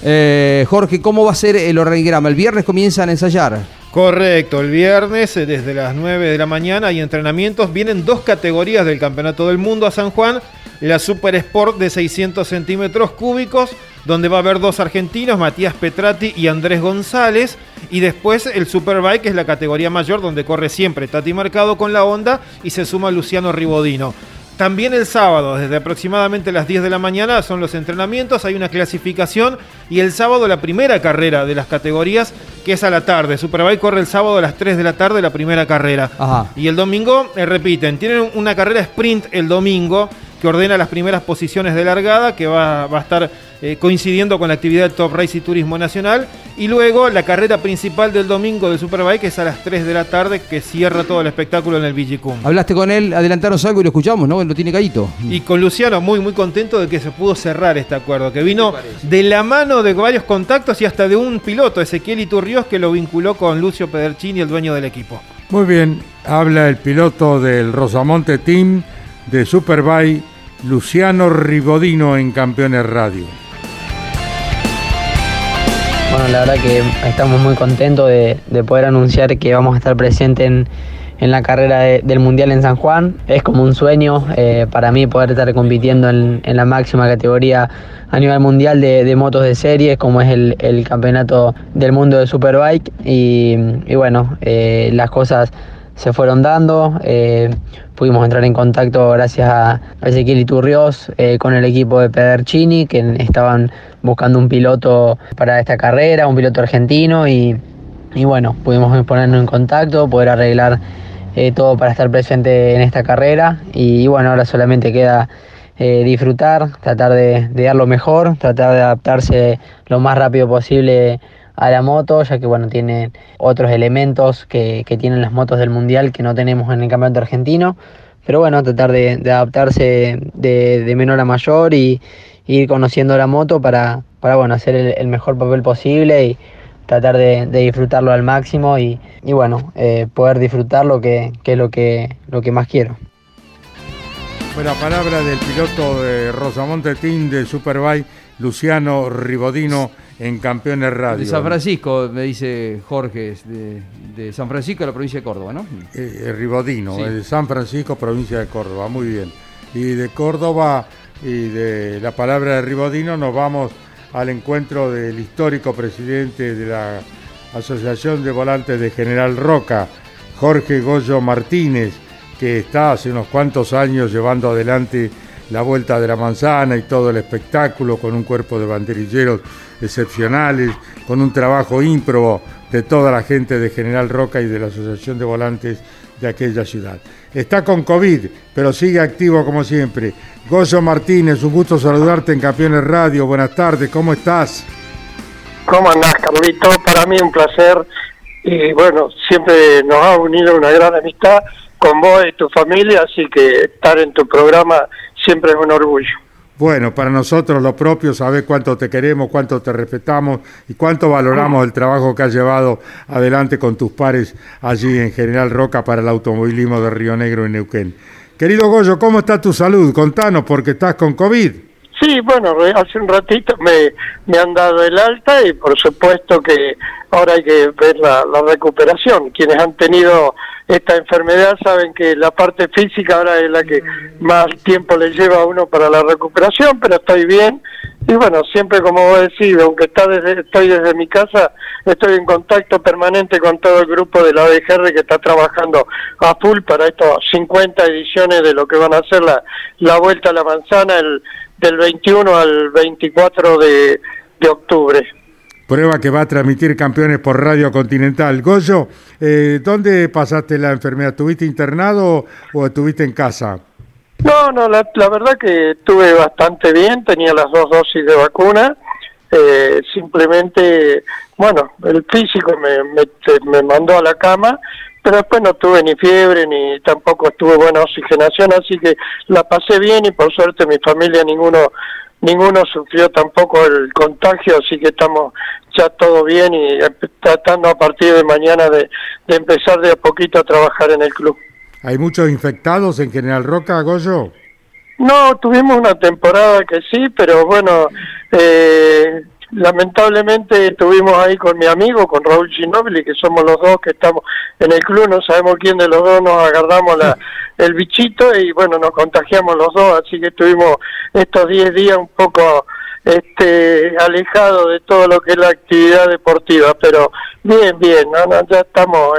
Eh, Jorge, ¿cómo va a ser el organigrama? ¿El viernes comienzan a ensayar? Correcto, el viernes eh, desde las 9 de la mañana hay entrenamientos. Vienen dos categorías del Campeonato del Mundo a San Juan. La Super Sport de 600 centímetros cúbicos, donde va a haber dos argentinos, Matías Petrati y Andrés González. Y después el Superbike, que es la categoría mayor, donde corre siempre Tati Mercado con la Honda y se suma Luciano Ribodino. También el sábado, desde aproximadamente las 10 de la mañana, son los entrenamientos, hay una clasificación y el sábado la primera carrera de las categorías, que es a la tarde. Superbike corre el sábado a las 3 de la tarde la primera carrera. Ajá. Y el domingo, eh, repiten, tienen una carrera sprint el domingo que ordena las primeras posiciones de largada, que va, va a estar eh, coincidiendo con la actividad del Top Race y Turismo Nacional. Y luego la carrera principal del domingo de Superbike, que es a las 3 de la tarde, que cierra todo el espectáculo en el Vigicum. Hablaste con él, adelantaros algo y lo escuchamos, ¿no? Lo tiene caído. Y con Luciano, muy, muy contento de que se pudo cerrar este acuerdo, que vino de la mano de varios contactos y hasta de un piloto, Ezequiel Iturrios, que lo vinculó con Lucio Pedercini, el dueño del equipo. Muy bien, habla el piloto del Rosamonte Team de Superbike, Luciano Ribodino en Campeones Radio. Bueno, la verdad que estamos muy contentos de, de poder anunciar que vamos a estar presentes en, la carrera de- del Mundial en San Juan. Es como un sueño eh, para mí poder estar compitiendo en, la máxima categoría a nivel mundial de, motos de series, como es el, campeonato del mundo de Superbike. Y, y bueno, eh, las cosas se fueron dando. eh, pudimos entrar en contacto gracias a Ezequiel Iturrios eh, con el equipo de Pedercini, que estaban buscando un piloto para esta carrera, un piloto argentino. Y, y bueno, pudimos ponernos en contacto, poder arreglar eh, todo para estar presente en esta carrera. Y, bueno, ahora solamente queda eh, disfrutar, tratar de dar lo mejor, tratar de adaptarse lo más rápido posible a la moto, ya que bueno, tiene otros elementos que, que tienen las motos del mundial que no tenemos en el campeonato argentino. Pero bueno, tratar de, adaptarse de, de menor a mayor y, ir conociendo la moto para, para bueno, hacer el, mejor papel posible y tratar de, de disfrutarlo al máximo y, y bueno, eh, poder disfrutar lo que, que es lo que, lo que más quiero. Fue la palabra del piloto de Rosamonte Team de Superbike, Luciano Ribodino en Campeones Radio. De San Francisco, me dice Jorge, de, de San Francisco, la provincia de Córdoba, ¿no? Eh, Ribodino, Sí. de San Francisco, provincia de Córdoba, muy bien. Y de Córdoba y de la palabra de Ribodino nos vamos al encuentro del histórico presidente de la Asociación de Volantes de General Roca, Jorge Goyo Martínez, que está hace unos cuantos años llevando adelante la Vuelta de la Manzana y todo el espectáculo con un cuerpo de banderilleros excepcionales, con un trabajo ímprobo de toda la gente de General Roca y de la Asociación de Volantes de aquella ciudad. Está con COVID, pero sigue activo como siempre. Goyo Martínez, un gusto saludarte en Campeones Radio. Buenas tardes, ¿cómo estás? ¿Cómo andás, Carlito? Para mí un placer y bueno, siempre nos ha unido una gran amistad con vos y tu familia, así que estar en tu programa siempre es un orgullo. Bueno, para nosotros lo propio, sabés cuánto te queremos, cuánto te respetamos y cuánto valoramos el trabajo que has llevado adelante con tus pares allí en General Roca para el automovilismo de Río Negro y Neuquén. Querido Goyo, ¿cómo está tu salud? Contanos, porque estás con COVID. Sí, bueno, hace un ratito me, me han dado el alta y por supuesto que ahora hay que ver la, la recuperación. Quienes han tenido esta enfermedad saben que la parte física ahora es la que más tiempo le lleva a uno para la recuperación, pero estoy bien. Y bueno, siempre como vos decís, aunque está desde, estoy desde mi casa, estoy en contacto permanente con todo el grupo de la ODGR que está trabajando a full para estas 50 ediciones de lo que van a ser la, la Vuelta a la Manzana el, del 21 al 24 de, de octubre. Prueba que va a transmitir campeones por Radio Continental. Goyo, eh, ¿dónde pasaste la enfermedad? ¿Estuviste internado o estuviste en casa? No, no, la, verdad que estuve bastante bien, tenía las dos dosis de vacuna, eh, simplemente, bueno, el físico me, me, me mandó a la cama, pero después no tuve ni fiebre ni tampoco estuve buena oxigenación, así que la pasé bien y por suerte mi familia ninguno ninguno sufrió tampoco el contagio, así que estamos ya todo bien y tratando a partir de mañana de, de empezar de a poquito a trabajar en el club. ¿Hay muchos infectados en General Roca, Goyo? No, tuvimos una temporada que sí, pero bueno, eh, lamentablemente estuvimos ahí con mi amigo, con Raúl Ginóbili, que somos los dos que estamos en el club, no sabemos quién de los dos nos agarramos la, el bichito y bueno, nos contagiamos los dos, así que estuvimos estos 10 días un poco este alejados de todo lo que es la actividad deportiva, pero bien, bien, no, ya estamos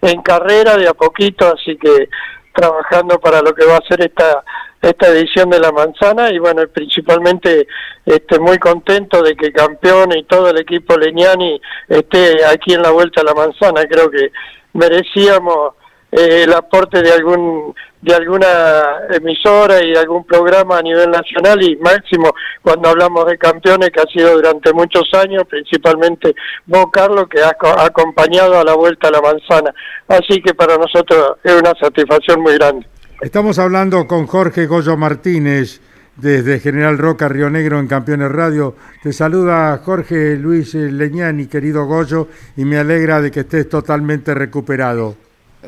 en carrera de a poquito, así que trabajando para lo que va a ser esta esta edición de la manzana y bueno principalmente este muy contento de que campeón y todo el equipo Leñani esté aquí en la vuelta a la manzana creo que merecíamos eh, el aporte de algún de alguna emisora y algún programa a nivel nacional y máximo cuando hablamos de campeones que ha sido durante muchos años, principalmente vos Carlos que has co- acompañado a la vuelta a la manzana. Así que para nosotros es una satisfacción muy grande. Estamos hablando con Jorge Goyo Martínez desde General Roca, Río Negro, en Campeones Radio. Te saluda Jorge Luis Leñani, querido Goyo, y me alegra de que estés totalmente recuperado.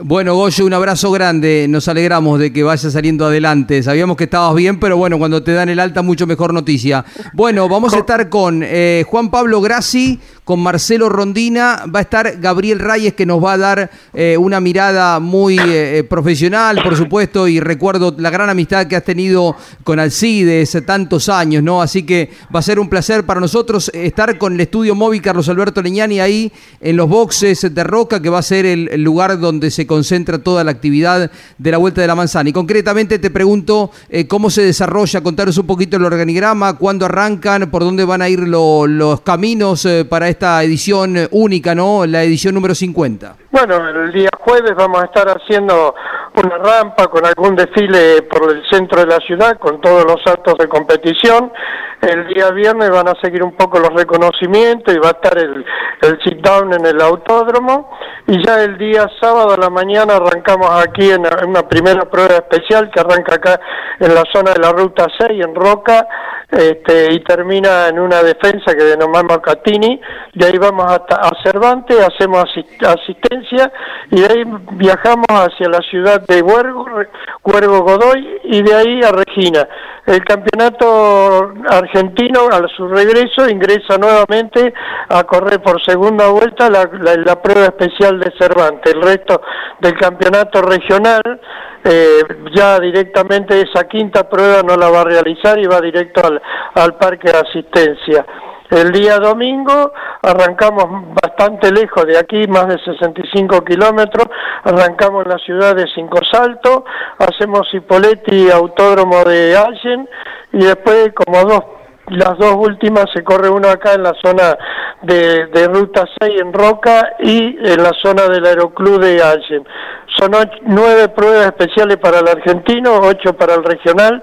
Bueno, Goyo, un abrazo grande. Nos alegramos de que vayas saliendo adelante. Sabíamos que estabas bien, pero bueno, cuando te dan el alta, mucho mejor noticia. Bueno, vamos a estar con eh, Juan Pablo Grassi, con Marcelo Rondina. Va a estar Gabriel Reyes, que nos va a dar eh, una mirada muy eh, profesional, por supuesto, y recuerdo la gran amistad que has tenido con Alcides tantos años, ¿no? Así que va a ser un placer para nosotros estar con el estudio móvil Carlos Alberto Leñani ahí en los boxes de Roca, que va a ser el, lugar donde se concentra toda la actividad de la Vuelta de la Manzana. Y concretamente te pregunto eh, cómo se desarrolla, contaros un poquito el organigrama, cuándo arrancan, por dónde van a ir lo- los caminos eh, para esta edición eh, única, ¿no? La edición número 50. Bueno, el día jueves vamos a estar haciendo una rampa con algún desfile por el centro de la ciudad, con todos los actos de competición. El día viernes van a seguir un poco los reconocimientos y va a estar el, el sit down en el autódromo. Y ya el día sábado a la mañana arrancamos aquí en una primera prueba especial que arranca acá en la zona de la ruta 6, en Roca, este, y termina en una defensa que denominamos Catini. De ahí vamos hasta a Cervantes, hacemos asi- asistencia y de ahí viajamos hacia la ciudad de Huergo, Huergo Godoy y de ahí a Regina. El campeonato argentino a su regreso ingresa nuevamente a correr por segunda vuelta la, la- la prueba especial de Cervantes. El resto del campeonato regional eh, ya directamente esa quinta prueba no la va a realizar y va directo al, al parque de asistencia. El día domingo arrancamos bastante lejos de aquí, más de 65 kilómetros, arrancamos en la ciudad de Cinco Salto, hacemos Hipoleti Autódromo de Allen y después como dos las dos últimas se corre uno acá en la zona de, de Ruta 6 en Roca y en la zona del Aeroclub de Allen. Son nueve pruebas especiales para el argentino, ocho para el regional,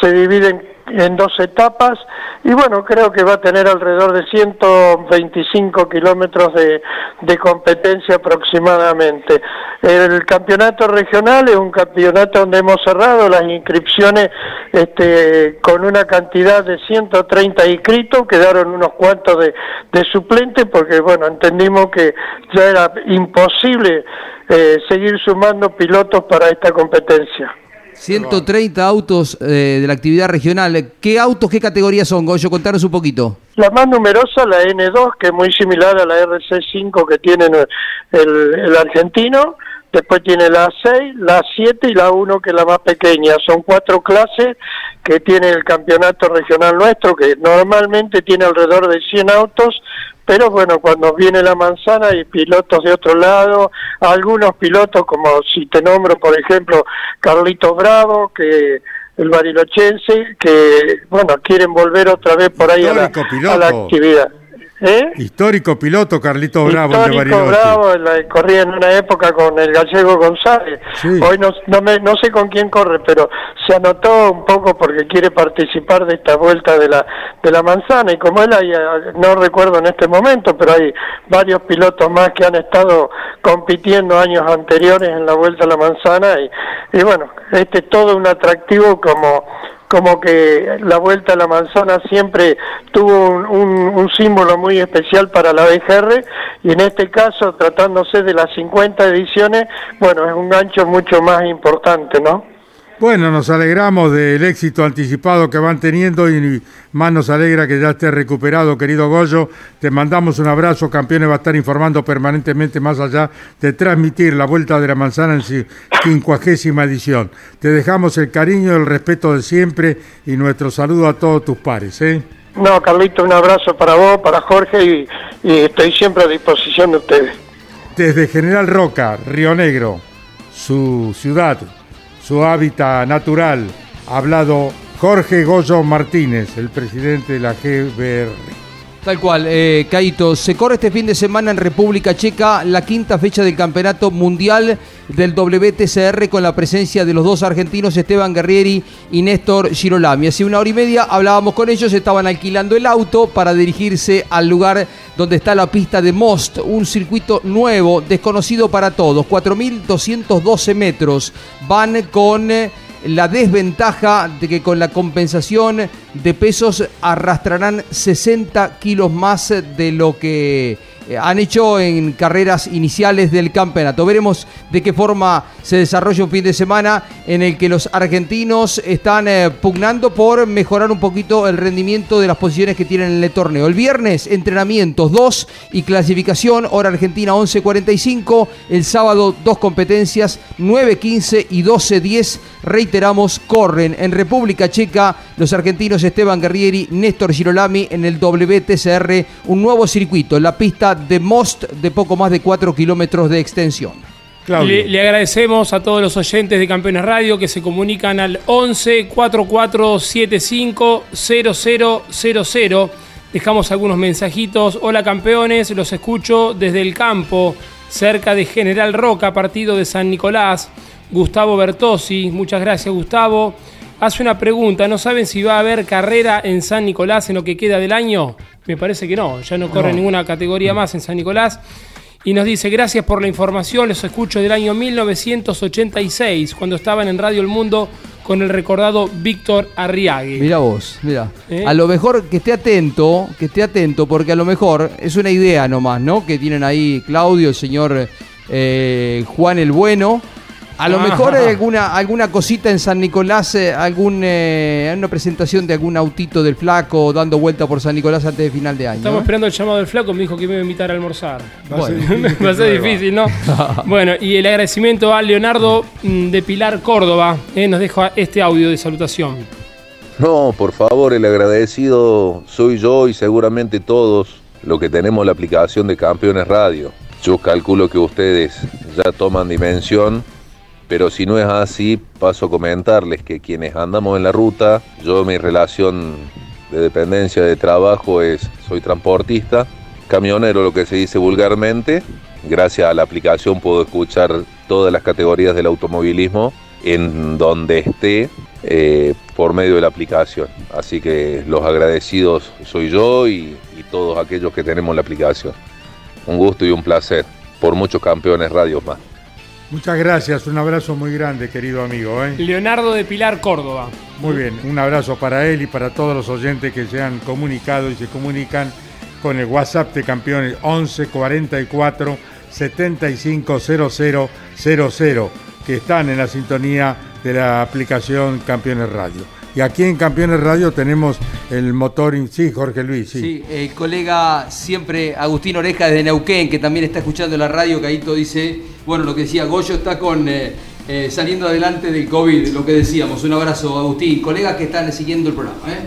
se dividen en dos etapas y bueno, creo que va a tener alrededor de 125 kilómetros de, de competencia aproximadamente. El campeonato regional es un campeonato donde hemos cerrado las inscripciones este, con una cantidad de 130 inscritos, quedaron unos cuantos de, de suplentes porque bueno, entendimos que ya era imposible eh, seguir sumando pilotos para esta competencia. 130 autos eh, de la actividad regional. ¿Qué autos, qué categorías son, Goyo? Contanos un poquito. La más numerosa, la N2, que es muy similar a la RC5 que tiene el, el argentino. Después tiene la 6, la 7 y la 1, que es la más pequeña. Son cuatro clases que tiene el campeonato regional nuestro, que normalmente tiene alrededor de 100 autos, pero bueno, cuando viene la manzana hay pilotos de otro lado, algunos pilotos como si te nombro, por ejemplo, Carlitos Bravo, que el barilochense, que bueno, quieren volver otra vez por ahí a la, a la actividad. ¿Eh? Histórico piloto Carlito Bravo, el de Histórico Bariloche. Bravo, la, corría en una época con el gallego González. Sí. Hoy no, no, me, no sé con quién corre, pero se anotó un poco porque quiere participar de esta vuelta de la, de la manzana. Y como él, hay, eh, no recuerdo en este momento, pero hay varios pilotos más que han estado compitiendo años anteriores en la vuelta a la manzana. Y, y bueno, este es todo un atractivo como como que la vuelta a la manzana siempre tuvo un, un- símbolo muy especial para la BGR y en este caso tratándose de las 50 ediciones, bueno, es un gancho mucho más importante, ¿no? Bueno, nos alegramos del éxito anticipado que van teniendo y más nos alegra que ya esté recuperado, querido Goyo. Te mandamos un abrazo, campeones va a estar informando permanentemente más allá de transmitir la Vuelta de la Manzana en su quincuagésima edición. Te dejamos el cariño, el respeto de siempre y nuestro saludo a todos tus pares. ¿eh? No, Carlito, un abrazo para vos, para Jorge y, y estoy siempre a disposición de ustedes. Desde General Roca, Río Negro, su ciudad, su hábitat natural, ha hablado Jorge Goyo Martínez, el presidente de la GBR. Tal cual, eh, Caito. Se corre este fin de semana en República Checa la quinta fecha del Campeonato Mundial del WTCR con la presencia de los dos argentinos Esteban Guerrieri y Néstor Girolami. Hace una hora y media hablábamos con ellos, estaban alquilando el auto para dirigirse al lugar donde está la pista de Most, un circuito nuevo, desconocido para todos, 4.212 metros. Van con... eh, la desventaja de que con la compensación de pesos arrastrarán 60 kilos más de lo que han hecho en carreras iniciales del campeonato. Veremos de qué forma se desarrolla un fin de semana en el que los argentinos están eh, pugnando por mejorar un poquito el rendimiento de las posiciones que tienen en el torneo. El viernes, entrenamientos 2 y clasificación, hora argentina 11.45. El sábado, dos competencias, 9.15 y 12.10. Reiteramos, corren en República Checa los argentinos Esteban Guerrieri, Néstor Girolami en el WTCR, un nuevo circuito, la pista de Most de poco más de 4 kilómetros de extensión. Le, le agradecemos a todos los oyentes de Campeones Radio que se comunican al 11 44 75 0000. Dejamos algunos mensajitos. Hola campeones, los escucho desde el campo, cerca de General Roca, partido de San Nicolás. Gustavo Bertosi, muchas gracias Gustavo. Hace una pregunta, ¿no saben si va a haber carrera en San Nicolás en lo que queda del año? Me parece que no, ya no corre No. ninguna categoría más en San Nicolás. Y nos dice, gracias por la información, los escucho del año 1986, cuando estaban en Radio El Mundo con el recordado Víctor Arriague. Mira vos, mira. ¿Eh? A lo mejor que esté atento, que esté atento, porque a lo mejor es una idea nomás, ¿no? Que tienen ahí Claudio, el señor eh, Juan el Bueno. A lo Ah. mejor hay alguna, alguna cosita en San Nicolás, eh, algún, eh, una presentación de algún autito del flaco dando vuelta por San Nicolás antes de final de año. Estamos ¿eh? esperando el llamado del flaco, me dijo que me iba a invitar a almorzar. Va a ser Bueno, (laughs) difícil va a ser (laughs) prueba. difícil, ¿no? (laughs) bueno, y el agradecimiento a Leonardo mm, de Pilar Córdoba, eh, nos deja este audio de salutación. No, por favor, el agradecido soy yo y seguramente todos los que tenemos la aplicación de Campeones Radio. Yo calculo que ustedes ya toman dimensión, pero si no es así, paso a comentarles que quienes andamos en la ruta, yo mi relación de dependencia de trabajo es, soy transportista, camionero lo que se dice vulgarmente, gracias a la aplicación puedo escuchar todas las categorías del automovilismo en donde esté eh, por medio de la aplicación. Así que los agradecidos soy yo y, y todos aquellos que tenemos la aplicación. Un gusto y un placer por muchos campeones radios más. Muchas gracias, un abrazo muy grande, querido amigo. ¿eh? Leonardo de Pilar Córdoba. Muy bien, un abrazo para él y para todos los oyentes que se han comunicado y se comunican con el WhatsApp de campeones 11 44 75 00 00, que están en la sintonía de la aplicación Campeones Radio. Y aquí en Campeones Radio tenemos el motor, sí, Jorge Luis, sí. Sí, el colega siempre Agustín Oreja desde Neuquén, que también está escuchando la radio, Caíto dice, bueno, lo que decía, Goyo está con eh, eh, saliendo adelante del COVID, lo que decíamos. Un abrazo, Agustín. Colegas que están siguiendo el programa. ¿eh?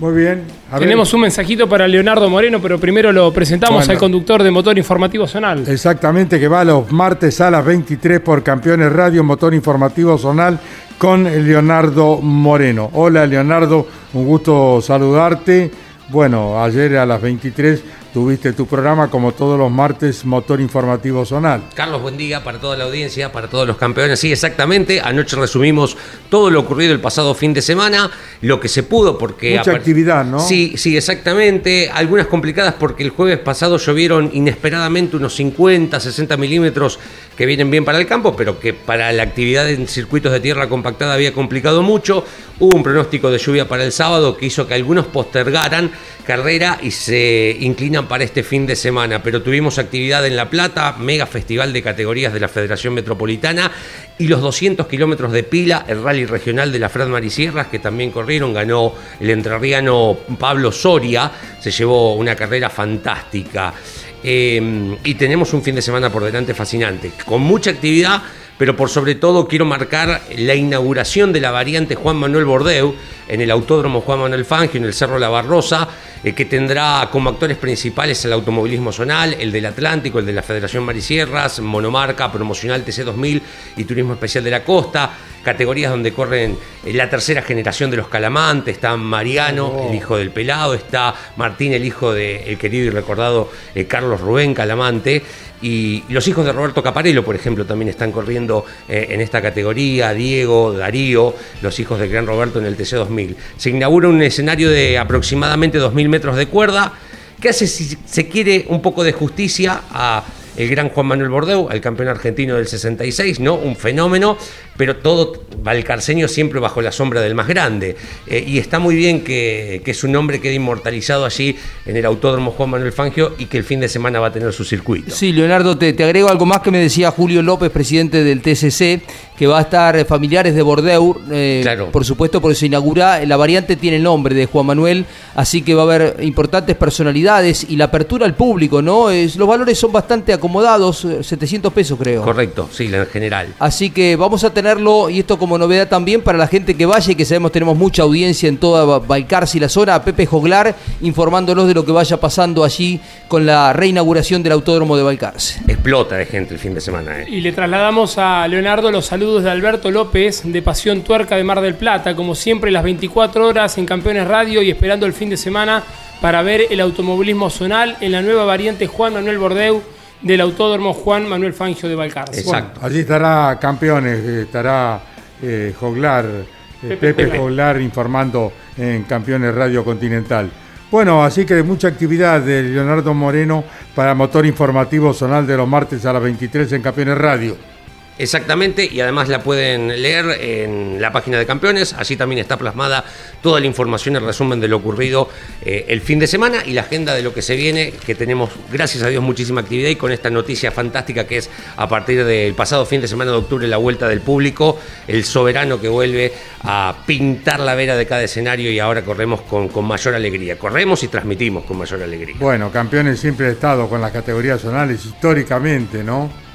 Muy bien. A ver. Tenemos un mensajito para Leonardo Moreno, pero primero lo presentamos Bueno. al conductor de Motor Informativo Zonal. Exactamente, que va los martes a las 23 por Campeones Radio, Motor Informativo Zonal, con Leonardo Moreno. Hola Leonardo, un gusto saludarte. Bueno, ayer a las 23 tuviste tu programa, como todos los martes, Motor Informativo Zonal. Carlos, buen día para toda la audiencia, para todos los campeones. Sí, exactamente. Anoche resumimos todo lo ocurrido el pasado fin de semana, lo que se pudo, porque. Mucha actividad, ¿no? Sí, sí, exactamente. Algunas complicadas porque el jueves pasado llovieron inesperadamente unos 50, 60 milímetros que vienen bien para el campo, pero que para la actividad en circuitos de tierra compactada había complicado mucho. Hubo un pronóstico de lluvia para el sábado que hizo que algunos postergaran carrera y se inclinan para este fin de semana. Pero tuvimos actividad en La Plata, mega festival de categorías de la Federación Metropolitana y los 200 kilómetros de pila, el rally regional de la Fran Marisierras, que también corrieron, ganó el entrerriano Pablo Soria, se llevó una carrera fantástica. Eh, y tenemos un fin de semana por delante fascinante, con mucha actividad, pero por sobre todo quiero marcar la inauguración de la variante Juan Manuel Bordeu en el Autódromo Juan Manuel Fangio, en el Cerro La Barrosa, eh, que tendrá como actores principales el automovilismo zonal, el del Atlántico, el de la Federación Marisierras, Monomarca, Promocional TC2000 y Turismo Especial de la Costa, categorías donde corren eh, la tercera generación de los Calamantes, está Mariano, el hijo del pelado, está Martín, el hijo del querido y recordado eh, Carlos Rubén Calamante, y los hijos de Roberto Caparello, por ejemplo, también están corriendo eh, en esta categoría, Diego, Darío, los hijos del gran Roberto en el TC2000. Se inaugura un escenario de aproximadamente 2.000 metros de cuerda, que hace, si se quiere, un poco de justicia a el gran Juan Manuel Bordeu, el campeón argentino del 66, ¿no? Un fenómeno, pero todo valcarceño siempre bajo la sombra del más grande. Eh, y está muy bien que, que, su nombre quede inmortalizado allí en el Autódromo Juan Manuel Fangio y que el fin de semana va a tener su circuito. Sí, Leonardo, te, te agrego algo más que me decía Julio López, presidente del TCC, que va a estar familiares de Bordeu, eh, Claro. por supuesto, porque se inaugura, la variante tiene el nombre de Juan Manuel, así que va a haber importantes personalidades y la apertura al público, ¿no? Es, los valores son bastante acomodados, eh, 700 pesos creo. Correcto, sí, en general. Así que vamos a tenerlo, y esto como novedad también para la gente que vaya y que sabemos tenemos mucha audiencia en toda Ba- Balcarce y la zona, a Pepe Joglar informándonos de lo que vaya pasando allí con la reinauguración del Autódromo de Balcarce. Explota de gente el fin de semana, ¿eh? Y le trasladamos a Leonardo los saludos de Alberto López de Pasión Tuerca de Mar del Plata, como siempre las 24 horas en Campeones Radio y esperando el fin de semana para ver el automovilismo zonal en la nueva variante Juan Manuel Bordeu del Autódromo Juan Manuel Fangio de Balcarce. Bueno, allí estará campeones, eh, estará eh, Joglar, eh, Pepe Pepe, Pepe. Joglar informando en Campeones Radio Continental. Bueno, así que mucha actividad de Leonardo Moreno para motor informativo zonal de los martes a las 23 en Campeones Radio. Exactamente, y además la pueden leer en la página de campeones, allí también está plasmada toda la información, el resumen de lo ocurrido eh, el fin de semana y la agenda de lo que se viene, que tenemos, gracias a Dios, muchísima actividad y con esta noticia fantástica que es a partir del pasado fin de semana de octubre la vuelta del público, el soberano que vuelve a pintar la vera de cada escenario y ahora corremos con, con mayor alegría, corremos y transmitimos con mayor alegría. Bueno, campeones siempre ha estado con las categorías zonales históricamente, ¿no?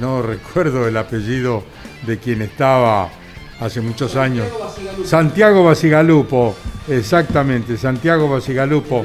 No recuerdo el apellido de quien estaba hace muchos años. Santiago Basigalupo, exactamente, Santiago Basigalupo.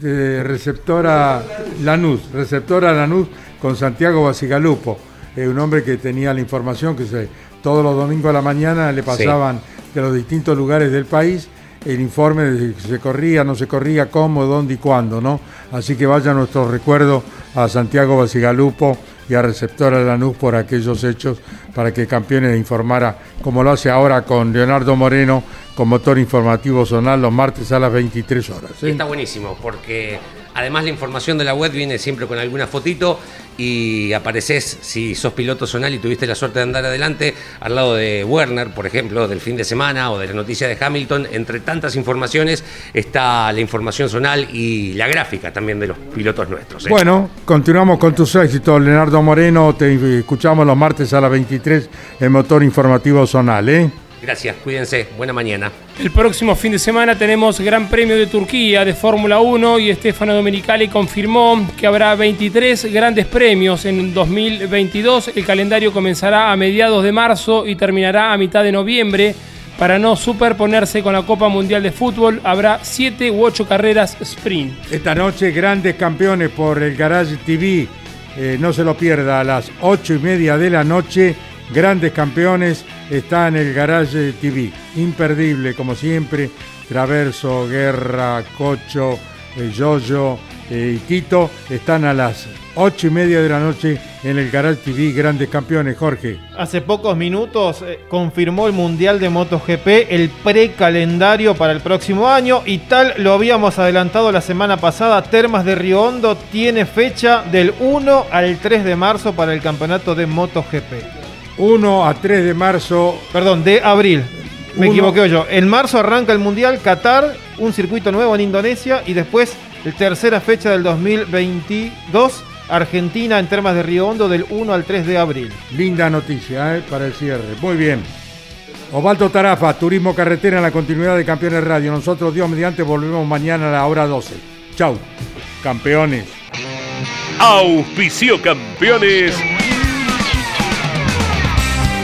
De receptora Lanús, receptora Lanús con Santiago Basigalupo, eh, un hombre que tenía la información que se, todos los domingos a la mañana le pasaban de los distintos lugares del país el informe de si se corría, no se corría, cómo, dónde y cuándo, ¿no? Así que vaya nuestro recuerdo a Santiago Basigalupo y a Receptora Lanús por aquellos hechos para que Campeones informara, como lo hace ahora con Leonardo Moreno, con motor informativo zonal los martes a las 23 horas. Está buenísimo, porque además la información de la web viene siempre con alguna fotito y apareces, si sos piloto zonal y tuviste la suerte de andar adelante, al lado de Werner, por ejemplo, del fin de semana o de la noticia de Hamilton, entre tantas informaciones está la información zonal y la gráfica también de los pilotos nuestros. ¿eh? Bueno, continuamos con tus éxitos, Leonardo Moreno. Te escuchamos los martes a las 23 en Motor Informativo Zonal, ¿eh? Gracias, cuídense, buena mañana. El próximo fin de semana tenemos Gran Premio de Turquía de Fórmula 1 y Stefano Domenicali confirmó que habrá 23 grandes premios en 2022. El calendario comenzará a mediados de marzo y terminará a mitad de noviembre. Para no superponerse con la Copa Mundial de Fútbol, habrá 7 u 8 carreras sprint. Esta noche, grandes campeones por el Garage TV. Eh, no se lo pierda a las 8 y media de la noche. Grandes campeones está en el Garage TV. Imperdible, como siempre. Traverso, Guerra, Cocho, eh, Yoyo eh, y Tito están a las 8 y media de la noche en el Garage TV. Grandes campeones, Jorge. Hace pocos minutos eh, confirmó el Mundial de MotoGP el precalendario para el próximo año y tal lo habíamos adelantado la semana pasada. Termas de Río Hondo tiene fecha del 1 al 3 de marzo para el campeonato de MotoGP. 1 a 3 de marzo. Perdón, de abril. Me Uno- equivoqué yo. En marzo arranca el Mundial Qatar, un circuito nuevo en Indonesia y después la tercera fecha del 2022, Argentina en Termas de Río Hondo del 1 al 3 de abril. Linda noticia ¿eh? para el cierre. Muy bien. Osvaldo Tarafa, Turismo Carretera en la continuidad de Campeones Radio. Nosotros, Dios mediante, volvemos mañana a la hora 12. Chau. Campeones. Auspicio campeones.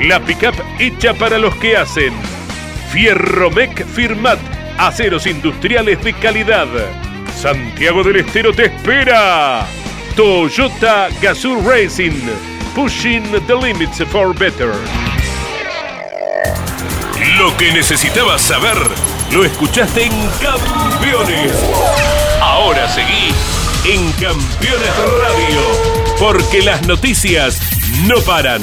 La pickup hecha para los que hacen. Fierromec Firmat. Aceros industriales de calidad. Santiago del Estero te espera. Toyota Gazoo Racing. Pushing the limits for better. Lo que necesitabas saber lo escuchaste en Campeones. Ahora seguí en Campeones Radio, porque las noticias no paran.